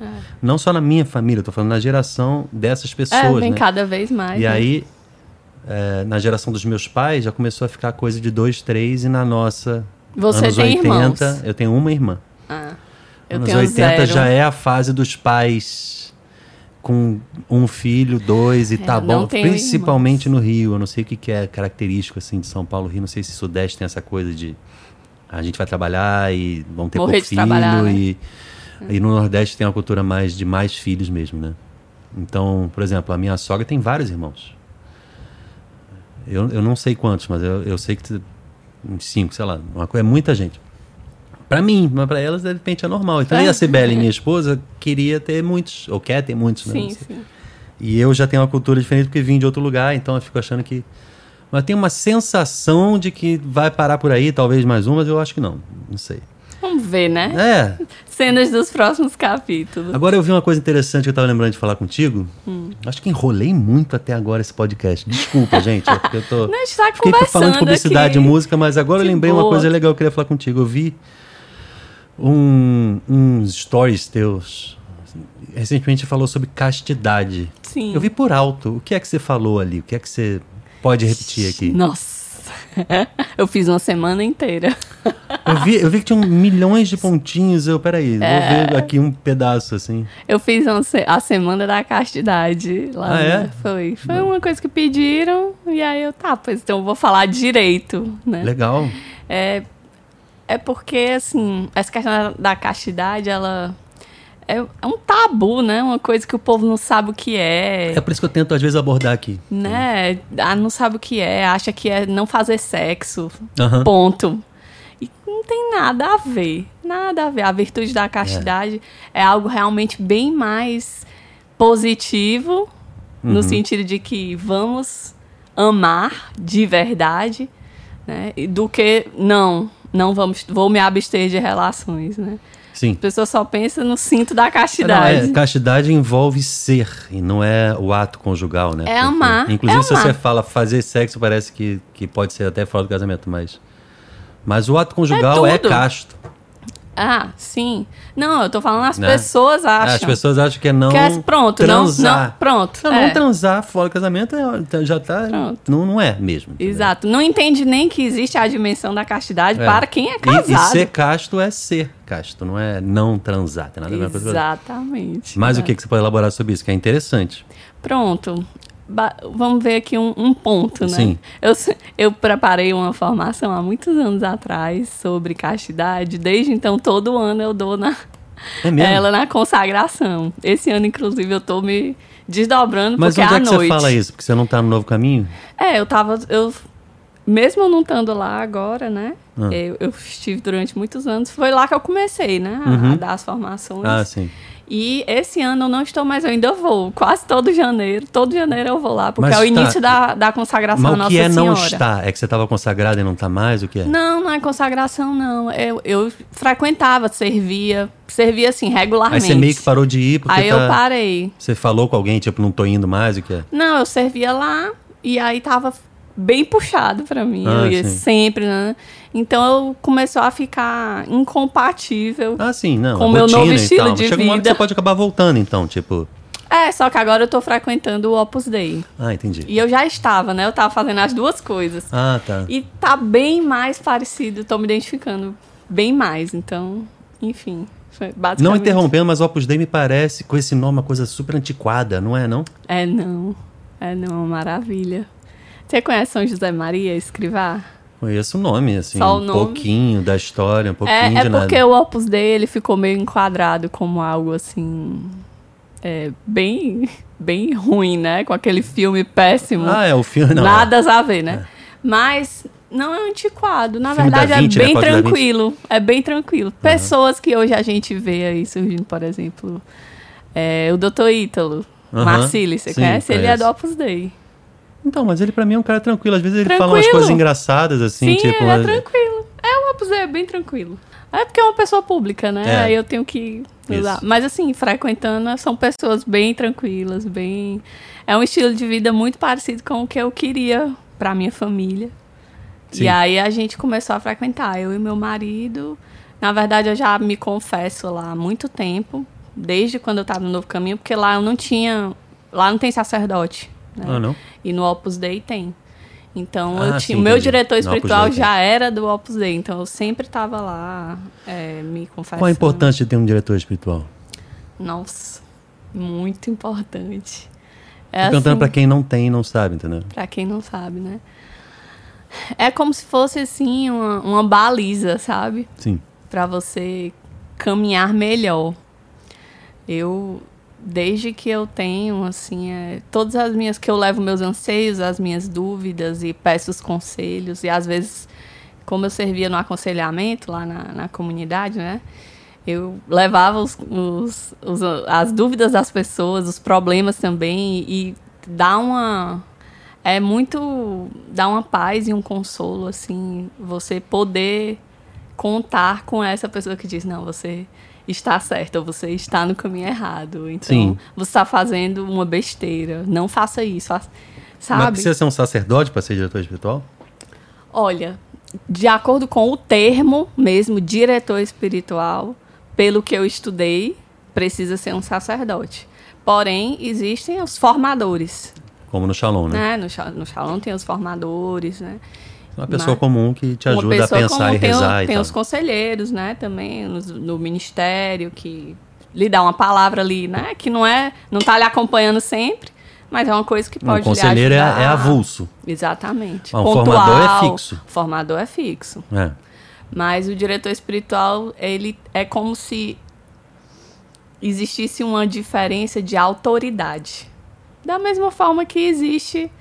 Não só na minha família, eu tô falando na geração dessas É, pessoas, vem né? cada vez mais. E né? aí, é, na geração dos meus pais, já começou a ficar coisa de dois, três, e na nossa, Você anos tem 80, irmãos? eu tenho uma irmã. Ah, eu anos tenho 80 zero. já é a fase dos pais com um filho, dois e É, tá bom. Principalmente no Rio. Eu não sei o que, que é característico assim de São Paulo, Rio. Não sei se Sudeste tem essa coisa de a gente vai trabalhar e vão ter Morrer pouco filho. trabalhar, né? e, e no Nordeste tem uma cultura mais de mais filhos mesmo, né? Então, por exemplo, a minha sogra tem vários irmãos. Eu, eu não sei quantos, mas eu, eu sei que uns cinco, sei lá. Uma, coisa- é muita gente. Pra mim, mas pra elas, de repente, é normal. Então, É. a Cibele, minha esposa, queria ter muitos, ou quer ter muitos, né? Sim, sim. E eu já tenho uma cultura diferente porque vim de outro lugar, então eu fico achando que. Mas tem uma sensação de que vai parar por aí, talvez mais um, mas eu acho que não. Não sei. Vamos ver, né? É. Cenas dos próximos capítulos. Agora eu vi uma coisa interessante que eu tava lembrando de falar contigo. Hum. Acho que enrolei muito até agora esse podcast. Desculpa, gente. é eu tô. Não, a gente tá Fiquei falando de publicidade e música, mas agora eu lembrei uma boa. coisa legal que eu queria falar contigo. Eu vi um, uns stories teus. Recentemente você falou sobre castidade. Sim. Eu vi por alto. O que é que você falou ali? O que é que você pode repetir aqui? Nossa. eu fiz uma semana inteira. Eu vi, eu vi que tinha um milhões de pontinhos. Eu, peraí, É. vou ver aqui um pedaço assim. Eu fiz uma a semana da castidade lá. Ah, é? Foi. Foi uma coisa que pediram. E aí eu, tá, pois então eu vou falar direito, né? Legal. É, é porque, assim, essa questão da castidade, ela. É, é um tabu, né? Uma coisa que o povo não sabe o que é. É por isso que eu tento às vezes abordar aqui. Né? Ah, não sabe o que é, acha que é não fazer sexo. Aham. Ponto. E não tem nada a ver. Nada a ver. A virtude da castidade é, algo realmente bem mais positivo, no Uhum. sentido de que vamos amar de verdade, né? Do que não, não vamos, vou me abster de relações, né? Sim. A pessoa só pensa no cinto da Não, castidade. é, castidade envolve ser e não é o ato conjugal, né? É amar, Inclusive, é se amar. você fala fazer sexo, parece que, que pode ser até fora do casamento, mas. Mas o ato conjugal é, tudo. casto. Ah, sim. Não, eu tô falando as Né? pessoas acham. As pessoas acham que é não. que é, pronto, não, transar. não, pronto. Não, é. não transar fora do casamento é- já tá. Pronto. Não, não é mesmo. entendeu? Exato. Não entende nem que existe a dimensão da castidade É. para quem é E- casado. E, ser casto é ser casto, não é não transar. Tem nada a ver com. Exatamente. Mas o Exato. que, que você pode elaborar sobre isso? Que é interessante. Pronto. Vamos ver aqui um, um ponto, né? Sim. Eu, eu preparei uma formação há muitos anos atrás sobre castidade. Desde então, todo ano eu dou na, É? Ela na consagração. Esse ano, inclusive, eu tô me desdobrando Mas porque onde à é que noite. você fala isso? Porque você não tá no novo caminho? É, eu tava. Eu, mesmo eu não estando lá agora, né? Ah. Eu, eu estive durante muitos anos. Foi lá que eu comecei, né? A, Uhum. a dar as formações. Ah, sim. E esse ano eu não estou mais, eu ainda vou. Quase todo janeiro. Todo janeiro eu vou lá, porque Mas é o tá- início da, da consagração Mas à o Nossa que é Senhora. não estar? É que você estava consagrado e não tá mais? O que é? Não, não é consagração, não. Eu, eu frequentava, servia, servia assim, Aí regularmente. você meio que parou de ir porque Aí tá- eu parei. você falou com alguém, tipo, não tô indo mais, o que é? Não, eu servia lá e aí tava bem puxado pra mim. Ah, eu ia sim. sempre, né? Então eu começou a ficar incompatível. Ah, sim, não. Com o meu novo estilo de Chega uma hora que vida. você pode acabar voltando, então, tipo... É, só que agora eu tô frequentando o Opus Dei. Ah, entendi. E eu já estava, né? Eu tava fazendo as duas coisas. Ah, tá. E tá bem mais parecido, tô me identificando bem mais. Então, enfim. Não interrompendo, mas Opus Dei me parece, com esse nome, uma coisa super antiquada, não é, não? É não. É não, maravilha. Você conhece São José Maria, escrivá? Conheço o nome, assim, Só o um nome. pouquinho da história, um pouquinho É, de é nada. porque o Opus Dei ele ficou meio enquadrado como algo assim. É, bem, bem ruim, né? Com aquele filme péssimo. Ah, é o filme, não. Nada a ver, né? Mas não é antiquado. Na verdade, Vinci, é né? bem Vinci. tranquilo. É bem tranquilo. Pessoas que hoje a gente vê aí surgindo, por exemplo, é, o Dr. Ítalo. Aham. Marcili, você Sim, conhece? Ele é do Opus Dei. Então, mas ele pra mim é um cara tranquilo. Às vezes ele fala umas Tranquilo. coisas engraçadas, assim, Sim, tipo... ele é mas- tranquilo. É Dei, é bem tranquilo. É porque é uma pessoa pública, né? É. Aí eu tenho que usar. Isso. Mas assim, frequentando, são pessoas bem tranquilas, bem... É um estilo de vida muito parecido com o que eu queria pra minha família. Sim. E aí a gente começou a frequentar, eu e meu marido. Na verdade, eu já me confesso lá há muito tempo, desde quando eu estava no Novo Caminho, porque lá eu não tinha. Lá não tem sacerdote. Né? Ah, não? E no Opus Dei tem. Então, Ah, eu tinha, o meu entendi. diretor espiritual Dei já era do Opus Dei, então eu sempre estava lá é, me confessando. Qual a importância de ter um diretor espiritual? Nossa, muito importante. Tô É perguntando assim, pra quem não tem e não sabe, entendeu? Pra quem não sabe, né? É como se fosse assim uma, uma baliza, sabe? Sim. Pra você caminhar melhor. Eu desde que eu tenho assim, é, todas as minhas que eu levo meus anseios, as minhas dúvidas e peço os conselhos e às vezes como eu servia no aconselhamento lá na, na comunidade, né? Eu levava os, os- os- as dúvidas das pessoas, os problemas também, e dá uma. É muito. dá uma paz e um consolo, assim, você poder contar com essa pessoa que diz: não, você está certo, ou você está no caminho errado. Então, Sim. você está fazendo uma besteira. Não faça isso. Faça, Mas sabe? precisa ser um sacerdote pra ser diretor espiritual? Olha, de acordo com o termo mesmo, diretor espiritual, pelo que eu estudei, precisa ser um sacerdote. Porém, existem os formadores. Como no Shalom, né? Né? No, no Shalom tem os formadores, né? Uma pessoa Mas- comum que te ajuda a pessoa pensar comum, e tem, o- rezar e tem tal. os conselheiros, né, também, nos- no, ministério, que lhe dá uma palavra ali, né? Que não é. não tá lhe acompanhando sempre, mas é uma coisa que Um pode conselheiro lhe é, ajudar. é avulso. Exatamente. O Pontual, formador é fixo. O formador é fixo. É. Mas o diretor espiritual, ele é como se existisse uma diferença de autoridade. Da mesma forma que existe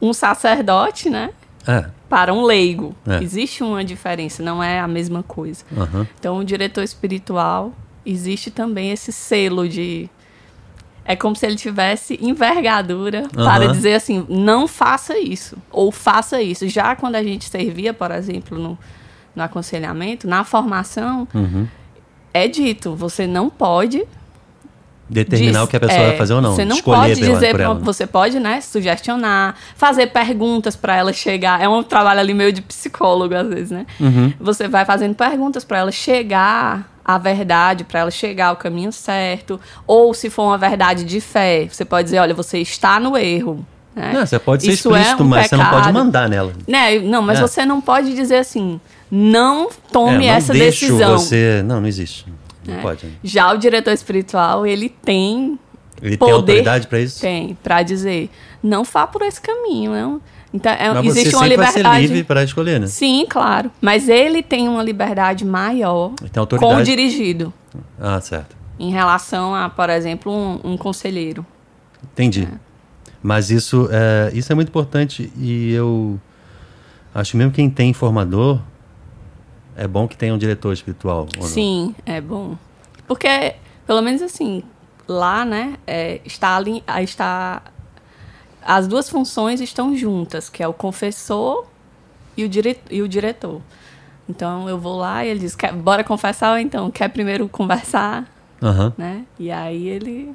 um sacerdote, né? É. Para um leigo. É. Existe uma diferença, não é a mesma coisa. aham. Então, o diretor espiritual, existe também esse selo de. É como se ele tivesse envergadura para Aham. dizer assim: não faça isso, ou faça isso. Já quando a gente servia, por exemplo, no, no aconselhamento, na formação, Uhum. é dito: você não pode. Determinar diz- o que a pessoa é, vai fazer ou não. Você não Escolher pode pela, dizer, por você pode, né, sugestionar, fazer perguntas para ela chegar. É um trabalho ali meio de psicólogo às vezes, né? Uhum. Você vai fazendo perguntas para ela chegar à verdade, para ela chegar ao caminho certo, ou se for uma verdade de fé, você pode dizer, olha, você está no erro. Né? Não, você pode ser Isso é explícito, um mas você não pode pecado. mandar nela. Né? Não, mas É. você não pode dizer assim, não tome É, não essa deixo decisão. você... Não, não existe. Não né? pode. né? Já o diretor espiritual, ele tem Ele tem poder autoridade pra isso? Tem, pra dizer, não vá por esse caminho, não. Então, é, Mas existe você uma sempre vai ser liberdade. livre para escolher, né? Sim, claro. Mas ele tem uma liberdade maior Tem com o dirigido. Ah, certo. Em relação a, por exemplo, um, um conselheiro. Entendi. Mas isso é, isso é muito importante e eu acho que mesmo quem tem formador é bom que tenha um diretor espiritual. Sim, é bom. Porque, pelo menos assim, lá, né, é, está, ali, está. As duas funções estão juntas, que é o confessor e o, dire, e o diretor. Então eu vou lá e ele diz, "Quer- bora confessar ou então? Quer primeiro conversar? Aham. né? E aí ele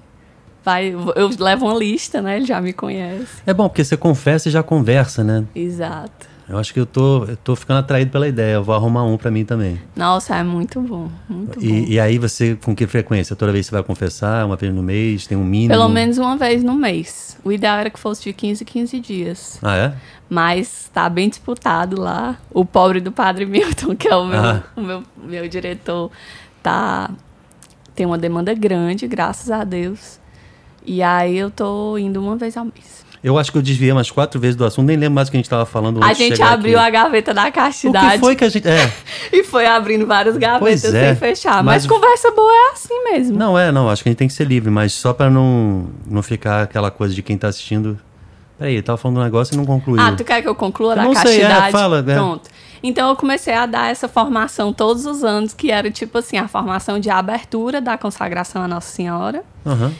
vai. Eu levo uma lista, né? Ele já me conhece. É bom porque você confessa e já conversa, né? Exato. Eu acho que eu tô, eu tô ficando atraído pela ideia. Eu vou arrumar um pra mim também. Nossa, é muito bom. Muito bom. E, e aí você, com que frequência? Toda vez você vai confessar? Uma vez no mês? Tem um mínimo? Pelo menos uma vez no mês. O ideal era que fosse de 15 em 15 dias. Ah, é? Mas tá bem disputado lá. O pobre do Padre Milton, que é o meu, Ah. o meu, meu diretor, tá tem uma demanda grande, graças a Deus. E aí eu tô indo uma vez ao mês. Eu acho que eu desviei umas quatro vezes do assunto. Nem lembro mais o que a gente tava falando A antes de gente abriu aqui. a gaveta da O castidade. que foi que a gente... É, E foi abrindo várias gavetas é, sem fechar. Mas, mas- conversa boa é assim mesmo. Não, é, não. Acho que a gente tem que ser livre, mas só pra não, não ficar aquela coisa de quem tá assistindo. Peraí, eu tava falando um negócio e não concluiu. Ah, tu quer que eu conclua Eu da não sei, é, castidade? fala, né? Pronto. Então eu comecei a dar essa formação todos os anos, que era tipo assim, a formação de abertura da consagração à Nossa Senhora. Aham.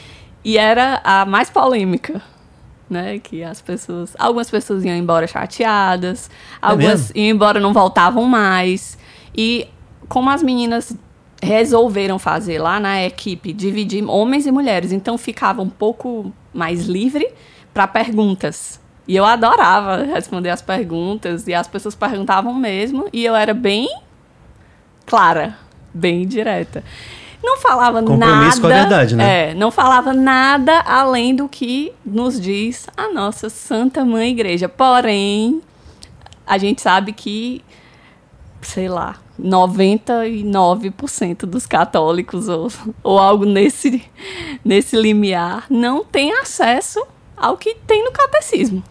E era a mais polêmica. Né, que as pessoas, algumas pessoas iam embora chateadas, algumas mesmo? iam embora não voltavam mais. E como as meninas resolveram fazer lá na equipe, dividir homens e mulheres, então ficava um pouco mais livre para perguntas. E eu adorava responder as perguntas, e as pessoas perguntavam mesmo, e eu era bem clara, bem direta. Não falava Compromisso nada. com a verdade, né? É, não falava nada além do que nos diz a nossa Santa Mãe Igreja. Porém, a gente sabe que, sei lá, 99% dos católicos ou, ou algo nesse, nesse limiar não tem acesso ao que tem no catecismo.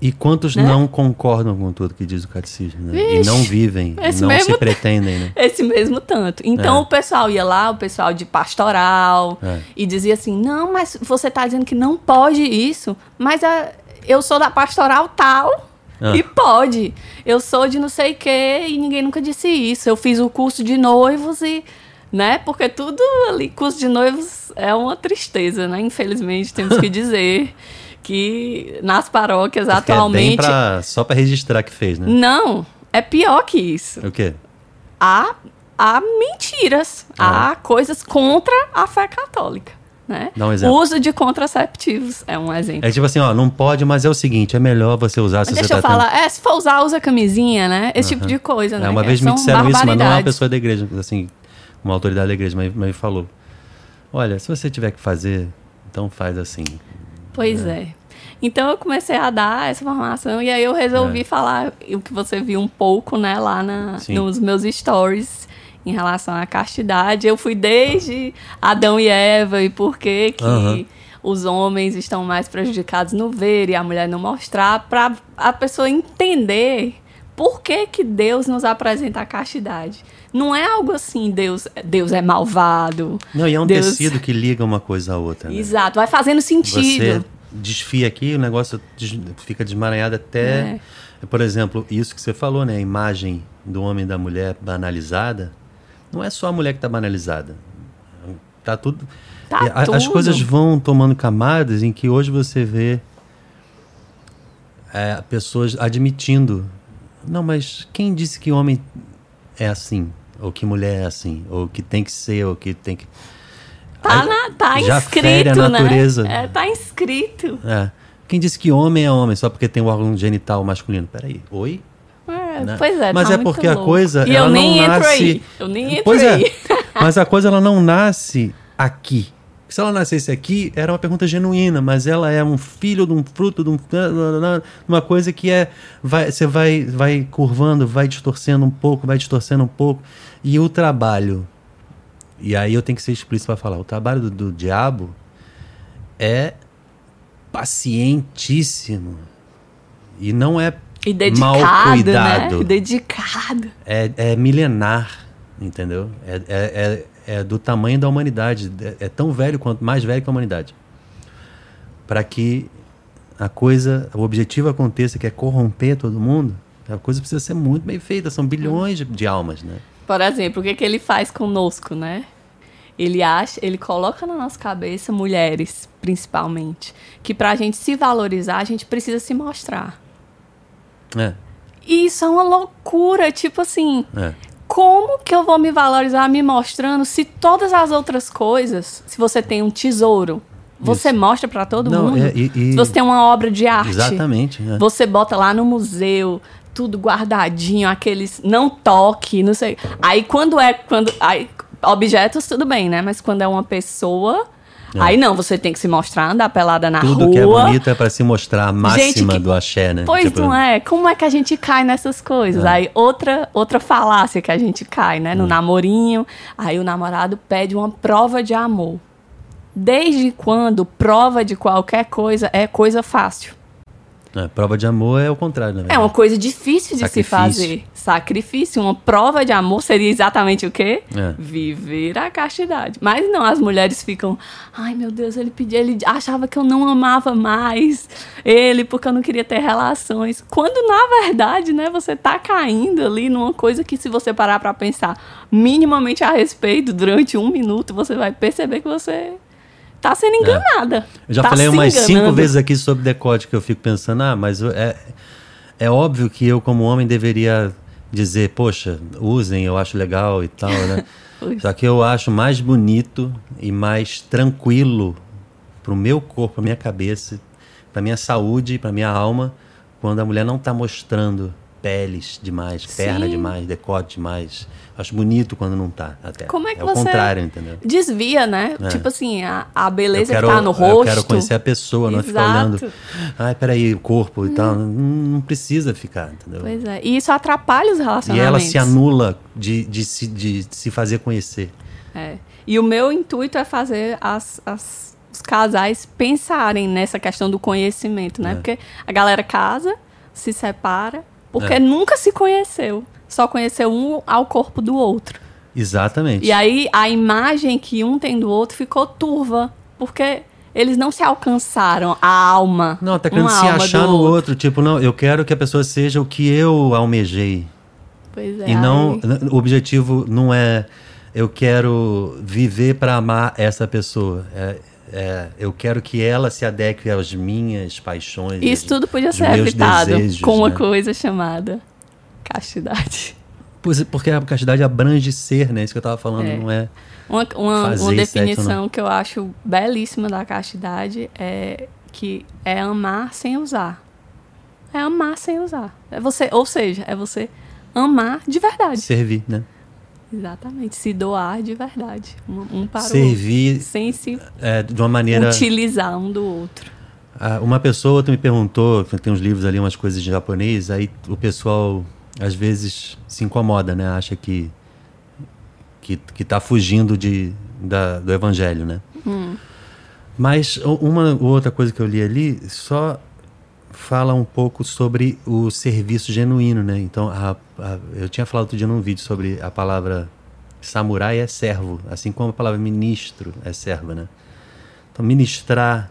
E quantos Né? não concordam com tudo que diz o catecismo, né? e Vixe, não vivem, esse não mesmo- se pretendem, né? Esse mesmo tanto. Então É. o pessoal ia lá, o pessoal de pastoral, É. e dizia assim: não, mas você está dizendo que não pode isso, mas a- eu sou da pastoral tal. Ah. E pode. Eu sou de não sei o quê e ninguém nunca disse isso. Eu fiz o curso de noivos e. Né? Porque tudo ali, curso de noivos é uma tristeza, né? Infelizmente, temos que dizer que nas paróquias Porque é atualmente. pra, só pra registrar que fez, né? Não, é pior que isso O quê? há, há mentiras, Ah. há coisas contra a fé católica. Né? Dá um exemplo. O uso de contraceptivos é um exemplo. É tipo assim, ó, não pode, mas é o seguinte, é melhor você usar se Mas você deixa eu tá tendo- falar, é, se for usar, usa camisinha, né? Esse tipo de coisa, né? É, uma vez me disseram isso, mas não é uma pessoa da igreja, assim, uma autoridade da igreja, mas, me falou. Olha, se você tiver que fazer, então faz assim. Pois é. Então eu comecei a dar essa formação e aí eu resolvi É. falar o que você viu um pouco, né, lá na, nos meus stories em relação à castidade. Eu fui desde Adão e Eva e por que que Aham. os homens estão mais prejudicados no ver e a mulher não mostrar, para a pessoa entender por que que Deus nos apresenta a castidade. Não é algo assim, Deus, Deus é malvado. Não, e é um Deus- tecido que liga uma coisa à outra. Né? Exato, vai fazendo Você sentido. Desfia aqui, o negócio des- fica desmaranhado até. Por exemplo, isso que você falou, né? A imagem do homem e da mulher banalizada. Não é só a mulher que está banalizada. Tá tudo. Tá a- As tudo. coisas vão tomando camadas em que hoje você vê é, pessoas admitindo. Não, mas quem disse que homem é assim? Ou que mulher é assim? Ou que tem que ser, ou que tem que. Tá, na, tá já inscrito, fere a natureza. né? É, tá inscrito. É. Quem disse que homem é homem só porque tem o órgão genital masculino? Peraí, oi? É, Né? Pois é, Mas tá é porque a louco. coisa, E ela eu nem não entro nasce- aí. Eu nem entro Pois aí. é. Mas a coisa ela não nasce aqui. Se ela nascesse aqui, era uma pergunta genuína, mas ela é um filho de um fruto de um, uma coisa que é vai, você vai vai curvando, vai distorcendo um pouco, vai distorcendo um pouco. E o trabalho e aí eu tenho que ser explícito para falar, o trabalho do, do diabo é pacientíssimo E não é E dedicado, mal né? cuidado. Dedicado. É, é milenar, entendeu? É, é, é, é do tamanho da humanidade. É, é tão velho quanto mais velho que a humanidade. Para que a coisa, o objetivo aconteça, que é corromper todo mundo, a coisa precisa ser muito bem feita. São bilhões de, de almas, né? Por exemplo, o que, que ele faz conosco, né? Ele acha, ele coloca na nossa cabeça, mulheres principalmente, que pra gente se valorizar, a gente precisa se mostrar. É, E isso é uma loucura, tipo assim, é. como que eu vou me valorizar me mostrando se todas as outras coisas, se você tem um tesouro, você mostra pra todo Não, mundo. é, e- e- Se você tem uma obra de arte, Exatamente. é. você bota lá no museu, tudo guardadinho, aqueles não toque, não sei. Aí quando é quando aí objetos tudo bem, né? Mas quando é uma pessoa, É. aí não, você tem que se mostrar, andar pelada na Tudo rua. que é bonito é para se mostrar a máxima que- do axé, né? Pois Tipo, não é? Como é que a gente cai nessas coisas? Aí outra outra falácia que a gente cai, né? No Hum. namorinho, aí o namorado pede uma prova de amor. Desde quando prova de qualquer coisa é coisa fácil? É, prova de amor é o contrário, na É uma coisa difícil de se Sacrifício. fazer. Sacrifício. Uma prova de amor seria exatamente o quê? É. Viver a castidade. Mas não, as mulheres ficam. Ai, meu Deus, ele pediu, ele achava que eu não amava mais ele porque eu não queria ter relações. Quando, na verdade, né, você tá caindo ali numa coisa que, se você parar pra pensar minimamente a respeito durante um minuto, você vai perceber que você tá sendo enganada. Eu já Tá falei umas cinco enganando. vezes aqui sobre decote que eu fico pensando, ah, mas é, é óbvio que eu, como homem, deveria dizer, poxa, usem, eu acho legal e tal, né? Só que eu acho mais bonito e mais tranquilo pro meu corpo, pra minha cabeça, pra minha saúde e pra minha alma, quando a mulher não tá mostrando peles demais, perna Sim. demais, decote demais. Acho bonito quando não tá, até. Como é que é você o contrário, entendeu? Desvia, né? É. Tipo assim, a, a beleza eu quero, que tá no Eu rosto. quero conhecer a pessoa, não ficar. Hum. olhando. Ai, peraí, o corpo e tal. Não, não precisa ficar, entendeu? Pois é. E isso atrapalha os e relacionamentos. ela se anula de, de, se, de se fazer conhecer. É. E o meu intuito é fazer as, as- os casais pensarem nessa questão do conhecimento, né? É. Porque a galera casa, se separa, porque É. nunca se conheceu. Só conheceu um ao corpo do outro. Exatamente. E aí a imagem que um tem do outro ficou turva. Porque eles não se alcançaram a alma. Não, tá querendo se achar no outro. Tipo, não, eu quero que a pessoa seja o que eu almejei. Pois é. e não, o objetivo não é eu quero viver para amar essa pessoa. É, é, eu quero que ela se adeque às minhas paixões. Isso tudo podia ser evitado desejos, com uma né? coisa chamada castidade. Pois porque a castidade abrange ser, né? Isso que eu tava falando, É. não é. Uma, uma, uma definição que eu acho belíssima da castidade é que é amar sem usar. É amar sem usar. É você, ou seja, é você amar de verdade. Servir, né? Exatamente. Se doar de verdade. Um, um para o Servir outro. Sem se é, de uma maneira. utilizar um do outro. Ah, Uma pessoa me perguntou, tem uns livros ali, umas coisas de japonês, aí o pessoal às vezes se incomoda, né? Acha que que, que tá fugindo de, da, do evangelho, né? Mas u- uma ou outra coisa que eu li ali só fala um pouco sobre o serviço genuíno, né? Então, a- a- eu tinha falado outro dia num vídeo sobre a palavra samurai é servo, assim como a palavra ministro é servo, né? Então, ministrar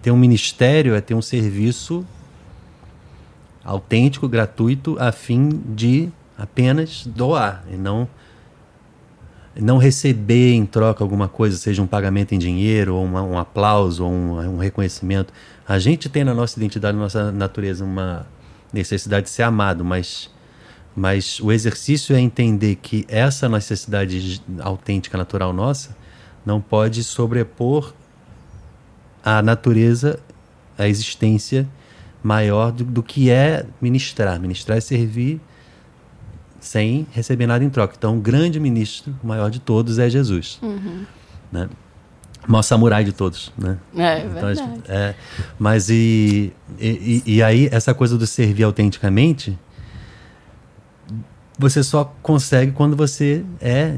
ter um ministério é ter um serviço autêntico, gratuito, a fim de apenas doar e não não receber em troca alguma coisa, seja um pagamento em dinheiro, ou uma- um aplauso, ou um, um reconhecimento. A gente tem na nossa identidade, na nossa natureza, uma necessidade de ser amado, mas, mas o exercício é entender que essa necessidade autêntica, natural nossa, não pode sobrepor a natureza, a existência maior do, do que é ministrar. Ministrar é servir sem receber nada em troca. Então, o grande ministro, o maior de todos, é Jesus. Né? O maior samurai de todos. Né? É, Então, verdade. é, mas e, e, e aí, essa coisa do servir autenticamente, você só consegue quando você é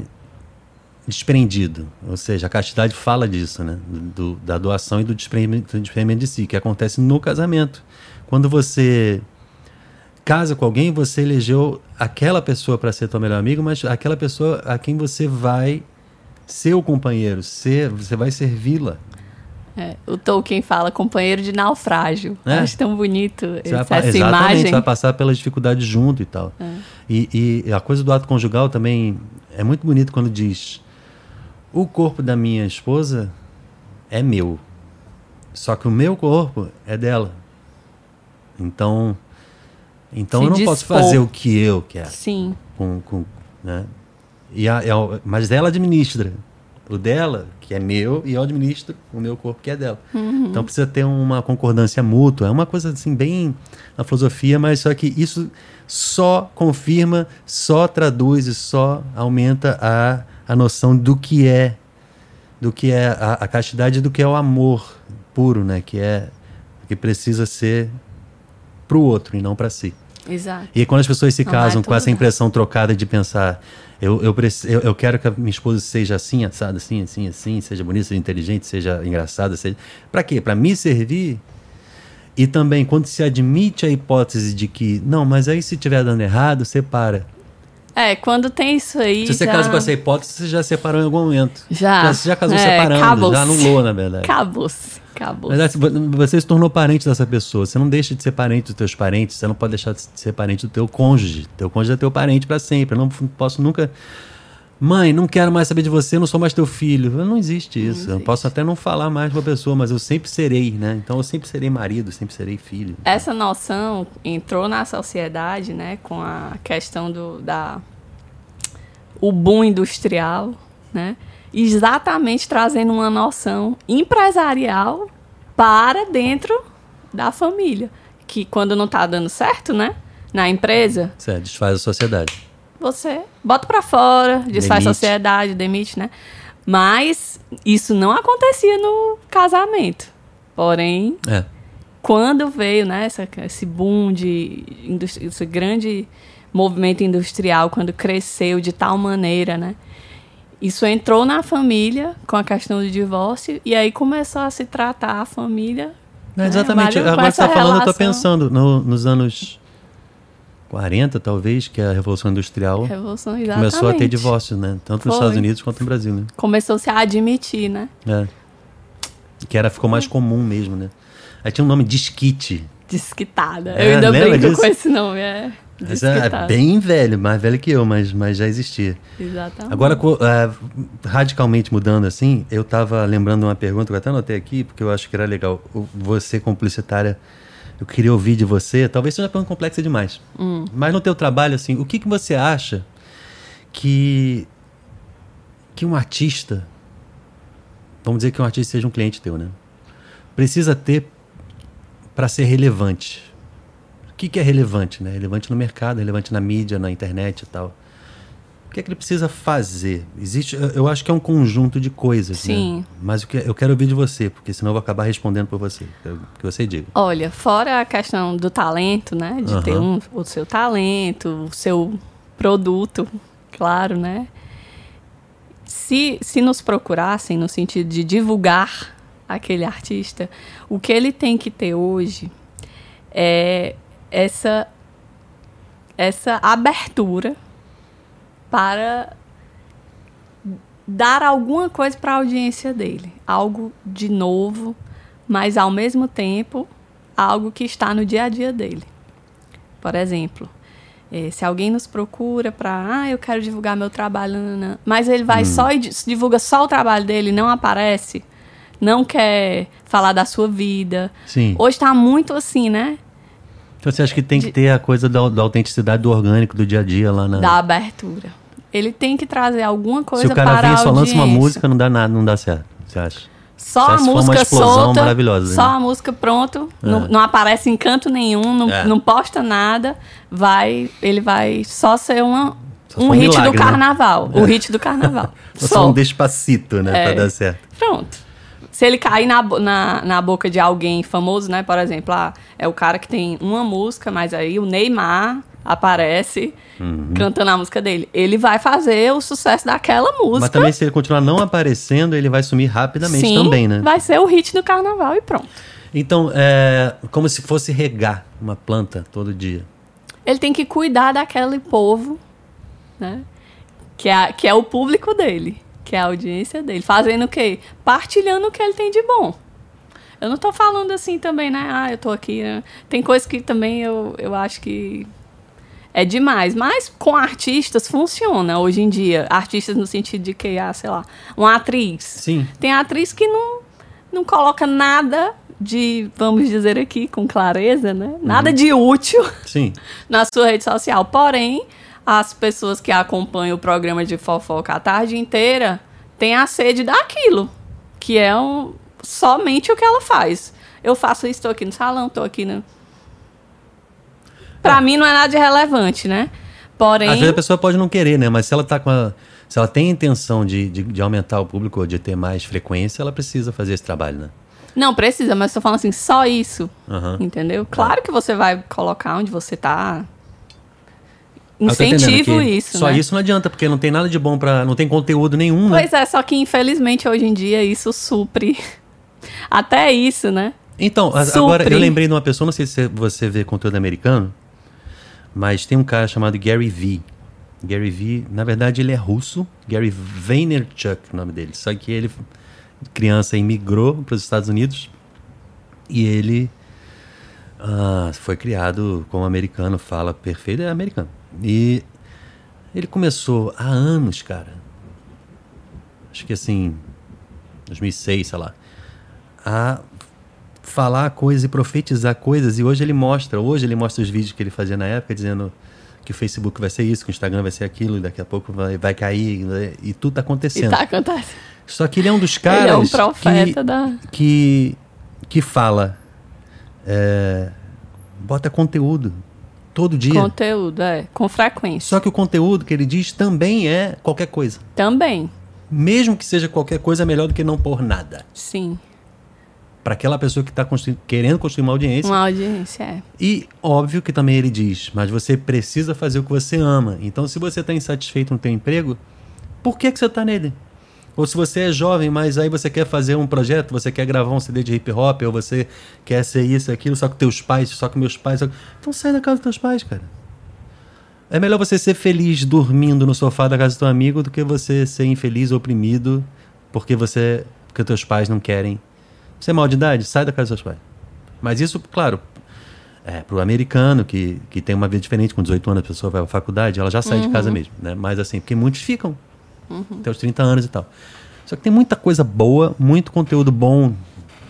desprendido. Ou seja, a castidade fala disso, né? Do, da doação e do desprendimento, do desprendimento de si, que acontece no casamento. Quando você casa com alguém, você elegeu aquela pessoa para ser tua melhor amiga, mas aquela pessoa a quem você vai ser o companheiro, ser, você vai servi-la. É, o Tolkien fala companheiro de naufrágio. É. Acho tão bonito essa, vai, essa exatamente, imagem. Você vai passar pelas dificuldades junto e tal. É. E, e a coisa do ato conjugal também é muito bonito quando diz: o corpo da minha esposa é meu, só que o meu corpo é dela. Então, então Se eu não posso dispor. fazer o que eu quero. Sim, Com, com, né? e a, é o- mas ela administra o dela, que é meu, e eu administro o meu corpo, que é dela. Então precisa ter uma concordância mútua. É uma coisa assim, bem na filosofia, mas só que isso só confirma, só traduz e só aumenta a, a noção do que é do que é a, a castidade e do que é o amor puro, né? Que é que precisa ser para o outro e não para si. exato. E quando as pessoas se Não casam com essa impressão trocada de pensar, eu, eu, eu, eu quero que a minha esposa seja assim, assada, assim, assim, assim, seja bonita, seja inteligente, seja engraçada, seja. Para quê? Para me servir. E também, quando se admite a hipótese de que, não, mas aí se estiver dando errado, separa. É, quando tem isso aí. Se você já... casa com essa hipótese, você já separou em algum momento. Já. Já, você já casou É, separando, já anulou, na verdade. Acabou-se. Acabou-se. Mas assim, vo- você se tornou parente dessa pessoa. Você não deixa de ser parente dos teus parentes. Você não pode deixar de ser parente do teu cônjuge. Teu cônjuge é teu parente para sempre. Eu não posso nunca. Mãe, não quero mais saber de você, eu não sou mais teu filho. Não existe isso. Eu existe. posso até não falar mais com a pessoa, mas eu sempre serei, né? Então eu sempre serei marido, sempre serei filho. Essa noção entrou na sociedade, né, com a questão do da o boom industrial, né? Exatamente trazendo uma noção empresarial para dentro da família, que quando não tá dando certo, né, na empresa, Certo, desfaz a sociedade. você bota pra fora, desfaz Demite. a sociedade, demite, né? Mas isso não acontecia no casamento. Porém, É. quando veio né, essa, esse boom de esse grande movimento industrial, quando cresceu de tal maneira, né? Isso entrou na família com a questão do divórcio e aí começou a se tratar a família. É, né, exatamente. Com Agora que você está falando, eu estou relação. pensando no- nos anos 40, talvez, que é a Revolução Industrial Revolução, começou a ter divórcio, né? Tanto nos Foi. Estados Unidos quanto no Brasil, né? Começou-se a admitir, né? É. Que era, ficou mais comum mesmo, né? Aí tinha um nome disquite. Desquitada. É, eu ainda brinco disso? com esse nome, é. Mas é Desquitada. bem velho, mais velho que eu, mas, mas já existia. Exatamente. Agora, é, radicalmente mudando assim, eu estava lembrando uma pergunta que eu até anotei aqui, porque eu acho que era legal. Você, como publicitária, eu queria ouvir de você, talvez seja uma pergunta complexa demais, Hum. mas no teu trabalho, assim, o que, que você acha que, que um artista, vamos dizer que um artista seja um cliente teu, né? Precisa ter para ser relevante. O que, que é relevante, né? Relevante no mercado, relevante na mídia, na internet e tal. O que é que ele precisa fazer? Existe, eu- acho que é um conjunto de coisas, Sim. né? Mas o que eu quero ouvir de você, porque senão eu vou acabar respondendo por você. Eu- que você diga. Olha, fora a questão do talento, né? De ter Aham. um, o seu talento, o seu produto, claro, né? Se, se nos procurassem no sentido de divulgar aquele artista, o que ele tem que ter hoje é essa, essa abertura para dar alguma coisa para a audiência dele, algo de novo, mas ao mesmo tempo algo que está no dia a dia dele. Por exemplo, eh, se alguém nos procura para, ah, eu quero divulgar meu trabalho, nananã", mas ele vai só e di- divulga só o trabalho dele, não aparece, não quer falar da sua vida. Sim. Hoje está muito assim, né? Então você acha que tem que De- ter a coisa da, da autenticidade do orgânico, do dia a dia lá na. Da abertura. Ele tem que trazer alguma coisa Se o cara para vem e a só lança uma música, não dá nada, não dá certo. Você acha? Só Só a música explosão solta, maravilhosa, só né? a música pronto, É. não, não aparece em canto nenhum, não, É. não posta nada, vai, ele vai só ser uma, Só um um hit milagre, do né? carnaval, o hit do carnaval. Só um despacito, né? É. Pra dar certo. Pronto. Se ele cair na, na, na boca de alguém famoso, né? Por exemplo, ah, é o cara que tem uma música, mas aí o Neymar aparece Uhum. cantando a música dele. Ele vai fazer o sucesso daquela música. Mas também, se ele continuar não aparecendo, ele vai sumir rapidamente Sim, também, né? vai ser o hit do carnaval e pronto. Então, é como se fosse regar uma planta todo dia. Ele tem que cuidar daquele povo, né? Que é, que é o público dele, que é a audiência dele. Fazendo o quê? Partilhando o que ele tem de bom. Eu não tô falando assim também, né? Ah, eu tô aqui. Né? Tem coisas que também eu, eu acho que é demais. Mas com artistas funciona hoje em dia. Artistas no sentido de que, ah, sei lá, uma atriz. Sim. Tem atriz que não, não coloca nada de, vamos dizer aqui com clareza, né? Nada de útil Sim. na sua rede social. Porém, as pessoas que acompanham o programa de fofoca a tarde inteira têm a sede daquilo, que é um, somente o que ela faz. Eu faço isso, estou aqui no salão, estou aqui no. Pra mim não é nada de relevante, né? Porém. Às vezes a pessoa pode não querer, né? Mas se ela tá com a, Se ela tem a intenção de, de, de aumentar o público ou de ter mais frequência, ela precisa fazer esse trabalho, né? Não precisa, mas estou falando assim, só isso. Aham. Entendeu? Claro que você vai colocar onde você tá. Entendendo Incentivo isso. Só né? isso não adianta, porque não tem nada de bom para Não tem conteúdo nenhum, né? Pois é, só que infelizmente hoje em dia isso supre. Até isso, né? Então, Supre. agora eu lembrei de uma pessoa, não sei se você vê conteúdo americano, mas tem um cara chamado Gary Vee. Gary Vee, na verdade, ele é russo. Gary Vaynerchuk, o nome dele. Só que ele, criança, imigrou para os Estados Unidos e ele ah, foi criado como americano, fala perfeito, é americano. E ele começou há anos, cara. Acho que assim, 2006, sei lá, a falar coisas e profetizar coisas. E hoje ele mostra, hoje ele mostra os vídeos que ele fazia na época, dizendo que o Facebook vai ser isso, que o Instagram vai ser aquilo, e daqui a pouco vai, vai cair, né? e tudo tá E acontecendo. tá acontecendo. Só que ele é um dos caras Ele é um profeta que, da. que, que fala, é, bota conteúdo todo dia. Conteúdo, é. Com frequência. Só que o conteúdo que ele diz também é qualquer coisa. Também. Mesmo que seja qualquer coisa, é melhor do que não pôr nada. Sim. Para aquela pessoa que está querendo construir uma audiência. Uma audiência, é. E óbvio que também ele diz, mas você precisa fazer o que você ama. Então, se você está insatisfeito no teu emprego, por que, que você está nele? Ou se você é jovem, mas aí você quer fazer um projeto, você quer gravar um CD de hip hop, ou você quer ser isso, aquilo, só que teus pais, só que meus pais. só- Então sai da casa dos teus pais, cara. É melhor você ser feliz dormindo no sofá da casa do teu amigo do que você ser infeliz, oprimido, porque você. porque teus pais não querem. Você é mal de idade? Sai da casa dos seus pais. Mas isso, claro, é, pro americano que, que tem uma vida diferente, com 18 anos a pessoa vai à faculdade, ela já sai de casa mesmo, né? Mas assim, porque muitos ficam até os 30 anos e tal. Só que tem muita coisa boa, muito conteúdo bom,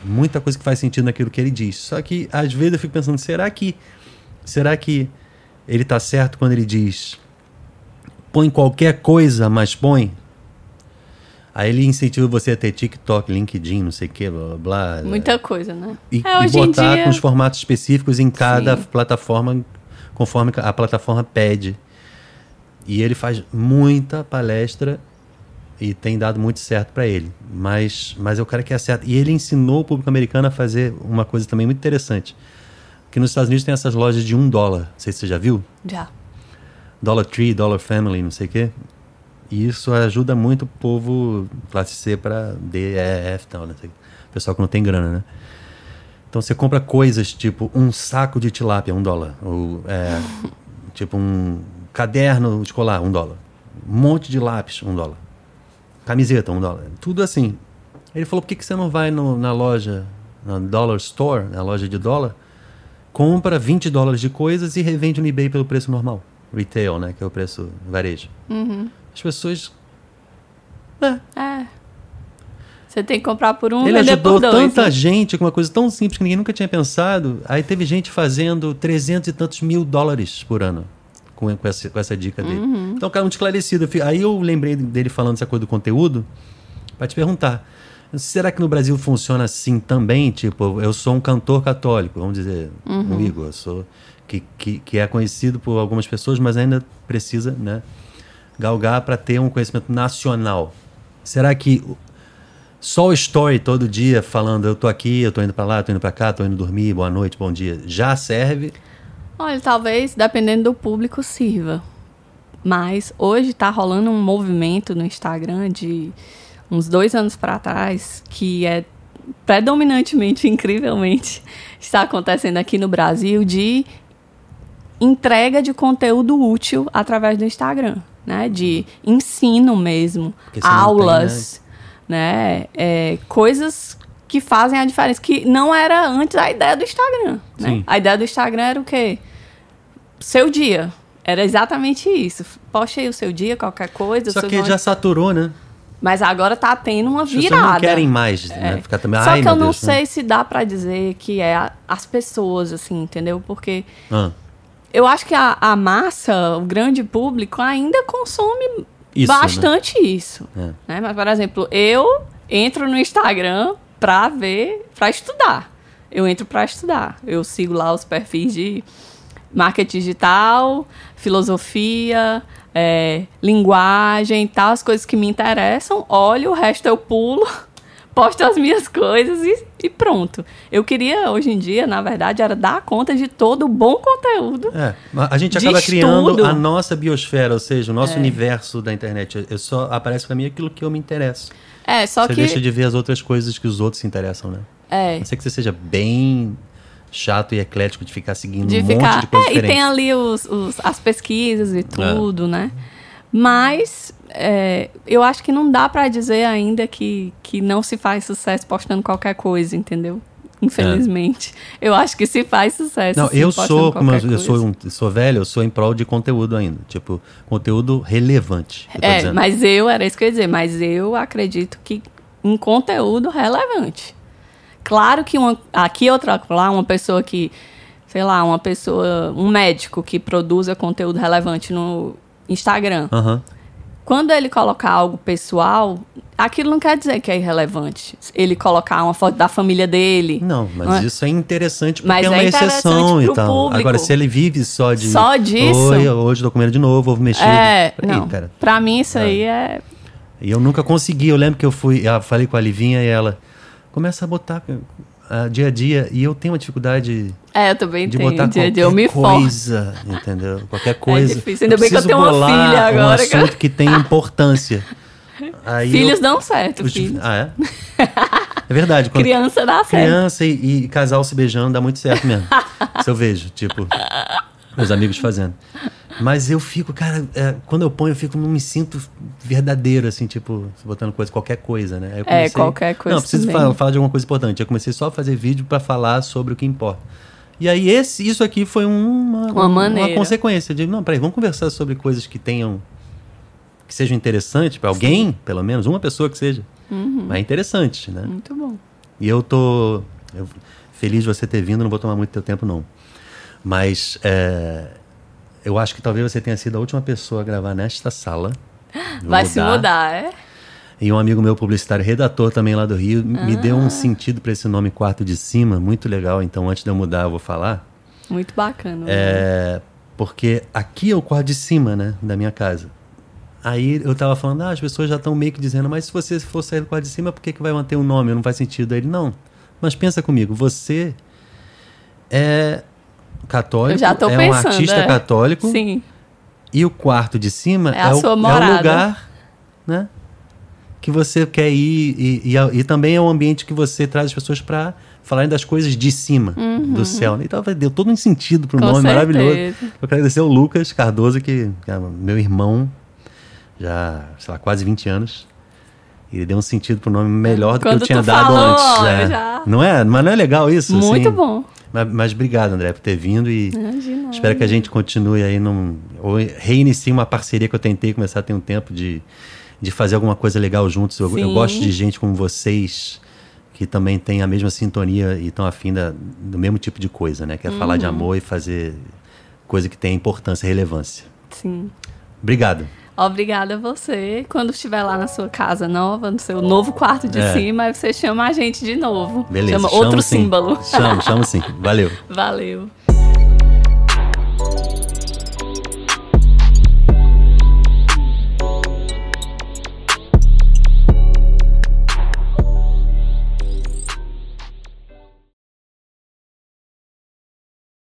muita coisa que faz sentido naquilo que ele diz. Só que às vezes eu fico pensando, será que será que ele tá certo quando ele diz põe qualquer coisa, mas põe? Aí ele incentiva você a ter TikTok, LinkedIn, não sei o que, blá blá blá. Muita coisa, né? E, é, e botar dia. com os formatos específicos em cada Sim. plataforma, conforme a plataforma pede. E ele faz muita palestra e tem dado muito certo para ele. Mas, mas é o cara que acerta. E ele ensinou o público americano a fazer uma coisa também muito interessante. Que nos Estados Unidos tem essas lojas de um dólar. Não sei se você já viu. Já. Dollar Tree, Dollar Family, não sei o quê. E isso ajuda muito o povo classe C para D, E, F tal, né? Pessoal que não tem grana, né? Então você compra coisas tipo um saco de tilápia, um dólar. Ou, é, tipo um caderno escolar, um dólar. Um monte de lápis, um dólar. Camiseta, um dólar. Tudo assim. Ele falou, por que, que você não vai no- na loja, na Dollar Store, na loja de dólar, compra 20 dólares de coisas e revende no eBay pelo preço normal. Retail, né? Que é o preço varejo. Uhum. As pessoas. É, É. Você tem que comprar por um ele ajudou dois. tanta né? gente com uma coisa tão simples que ninguém nunca tinha pensado. Aí teve gente fazendo 300 e tantos mil dólares por ano com, com, essa, com essa dica dele. Uhum. Então, o cara muito esclarecido. Aí eu lembrei dele falando essa coisa do conteúdo para te perguntar. Será que no Brasil funciona assim também? Tipo, eu sou um cantor católico, vamos dizer, Uhum. um Igor, sou, que, que, que é conhecido por algumas pessoas, mas ainda precisa né, galgar para ter um conhecimento nacional. Será que só o story todo dia falando eu tô aqui, eu tô indo para lá, tô indo para cá, tô indo dormir, boa noite, bom dia, já serve? Olha, talvez, dependendo do público, sirva. Mas hoje tá rolando um movimento no Instagram de uns dois anos para trás que é predominantemente, incrivelmente, está acontecendo aqui no Brasil de entrega de conteúdo útil através do Instagram, né? De ensino mesmo, aulas, tem, né? né? É, coisas que fazem a diferença, que não era antes a ideia do Instagram, né? A ideia do Instagram era o quê? Seu dia. Era exatamente isso. Poste aí o seu dia, qualquer coisa. Só que já saturou, né? Mas agora tá tendo uma virada. As não querem mais, né? É. Ficar também, Só que eu não Deus, sei né? se dá para dizer que é a, as pessoas, assim, entendeu? Porque ah. eu acho que a, a, massa, o grande público, ainda consome isso, né? bastante né? isso. É. Né? Mas, por exemplo, eu entro no Instagram pra ver, pra estudar. Eu entro pra estudar. Eu sigo lá os perfis de marketing digital, filosofia, é, linguagem, tal, as coisas que me interessam, olho, o resto eu pulo, posto as minhas coisas e, e, pronto. Eu queria, hoje em dia, na verdade, era dar conta de todo o bom conteúdo. É, a gente acaba criando a nossa biosfera, ou seja, o nosso é. universo da internet. Eu só aparece para mim aquilo que eu me interesso. É, só você que... deixa de ver as outras coisas que os outros se interessam, né? É. Não sei que você seja bem chato e eclético de ficar seguindo de um ficar, monte de coisa é, diferente. E tem ali os, os, as pesquisas e tudo, é. né? Mas é, eu acho que não dá para dizer ainda que, que não se faz sucesso postando qualquer coisa, entendeu? Infelizmente. É. Eu acho que se faz sucesso. Não, eu sou, como eu, eu sou, um, sou velho, eu sou em prol de conteúdo ainda. Tipo, conteúdo relevante. É, dizendo. mas eu, era isso que eu ia dizer, mas eu acredito que em conteúdo relevante. Claro que uma, aqui outra lá, uma pessoa que, sei lá, uma pessoa, um médico que produza conteúdo relevante no Instagram. Uhum. Quando ele colocar algo pessoal, aquilo não quer dizer que é irrelevante. Ele colocar uma foto da família dele. Não, mas não é? isso é interessante porque mas é uma é exceção e tal. Público. Agora, se ele vive só de. Só disso. Oi, hoje tô comendo de novo, ovo mexido. É, Peraí, não. Pra mim, isso é. aí é. E eu nunca consegui. Eu lembro que eu fui. Eu falei com a Livinha e ela começa a botar uh, dia a dia e eu tenho uma dificuldade é, eu também de tenho. botar dia qualquer dia eu me coisa, entendeu? Qualquer coisa. É difícil, ainda bem que eu tenho uma filha agora. um assunto cara. que tem importância. Aí Filhos eu, dão certo, os, filhos. Ah, é? É verdade. criança dá certo. Criança e, e, casal se beijando dá muito certo mesmo. Isso eu vejo, tipo, meus amigos fazendo. Mas eu fico, cara, é, quando eu ponho, eu fico, não me sinto verdadeiro, assim, tipo, botando coisa, qualquer coisa, né? É, comecei, é, qualquer coisa. Não, preciso falar, falar, de alguma coisa importante. Eu comecei só a fazer vídeo para falar sobre o que importa. E aí, esse, isso aqui foi uma, uma, uma consequência. De, não, peraí, vamos conversar sobre coisas que tenham. que sejam interessantes para alguém, Sim. pelo menos, uma pessoa que seja. Uhum. Mas é interessante, né? Muito bom. E eu tô eu, feliz de você ter vindo, não vou tomar muito teu tempo, não. Mas. É, eu acho que talvez você tenha sido a última pessoa a gravar nesta sala. Vai mudar. se mudar, é? E um amigo meu publicitário, redator também lá do Rio, ah. me deu um sentido para esse nome Quarto de Cima, muito legal. Então, antes de eu mudar, eu vou falar. Muito bacana. É, né? porque aqui é o quarto de cima, né, da minha casa. Aí eu tava falando, ah, as pessoas já estão meio que dizendo, mas se você for sair do quarto de cima, por que, que vai manter um nome? Não faz sentido. Aí ele, não. Mas pensa comigo, você é católico, é pensando, um artista é. católico. Sim. E o quarto de cima é, é, o, é o, lugar né, que você quer ir. E, e, e, também é o ambiente que você traz as pessoas para falarem das coisas de cima uhum. do céu. Então deu todo um sentido para o nome certeza. maravilhoso. Eu quero agradecer ao Lucas Cardoso, que, que é meu irmão, já, sei lá, quase 20 anos. Ele deu um sentido pro nome melhor do Quando que eu tinha dado falou, antes. Né? Já... Não é? Mas não é legal isso? Muito assim? bom. Mas, mas, obrigado, André, por ter vindo e Imagina. espero que a gente continue aí num. Ou reinicie uma parceria que eu tentei começar a ter um tempo de, de fazer alguma coisa legal juntos. Eu, eu gosto de gente como vocês que também tem a mesma sintonia e estão afim da, do mesmo tipo de coisa, né? Que é uhum. falar de uhum. amor e fazer coisa que tem importância e relevância. Sim. Obrigado. Obrigada a você. Quando estiver lá na sua casa nova, no seu novo quarto de é. cima, você chama a gente de novo. Beleza. Chama outro sim. símbolo. Chama, chama sim. Valeu. Valeu.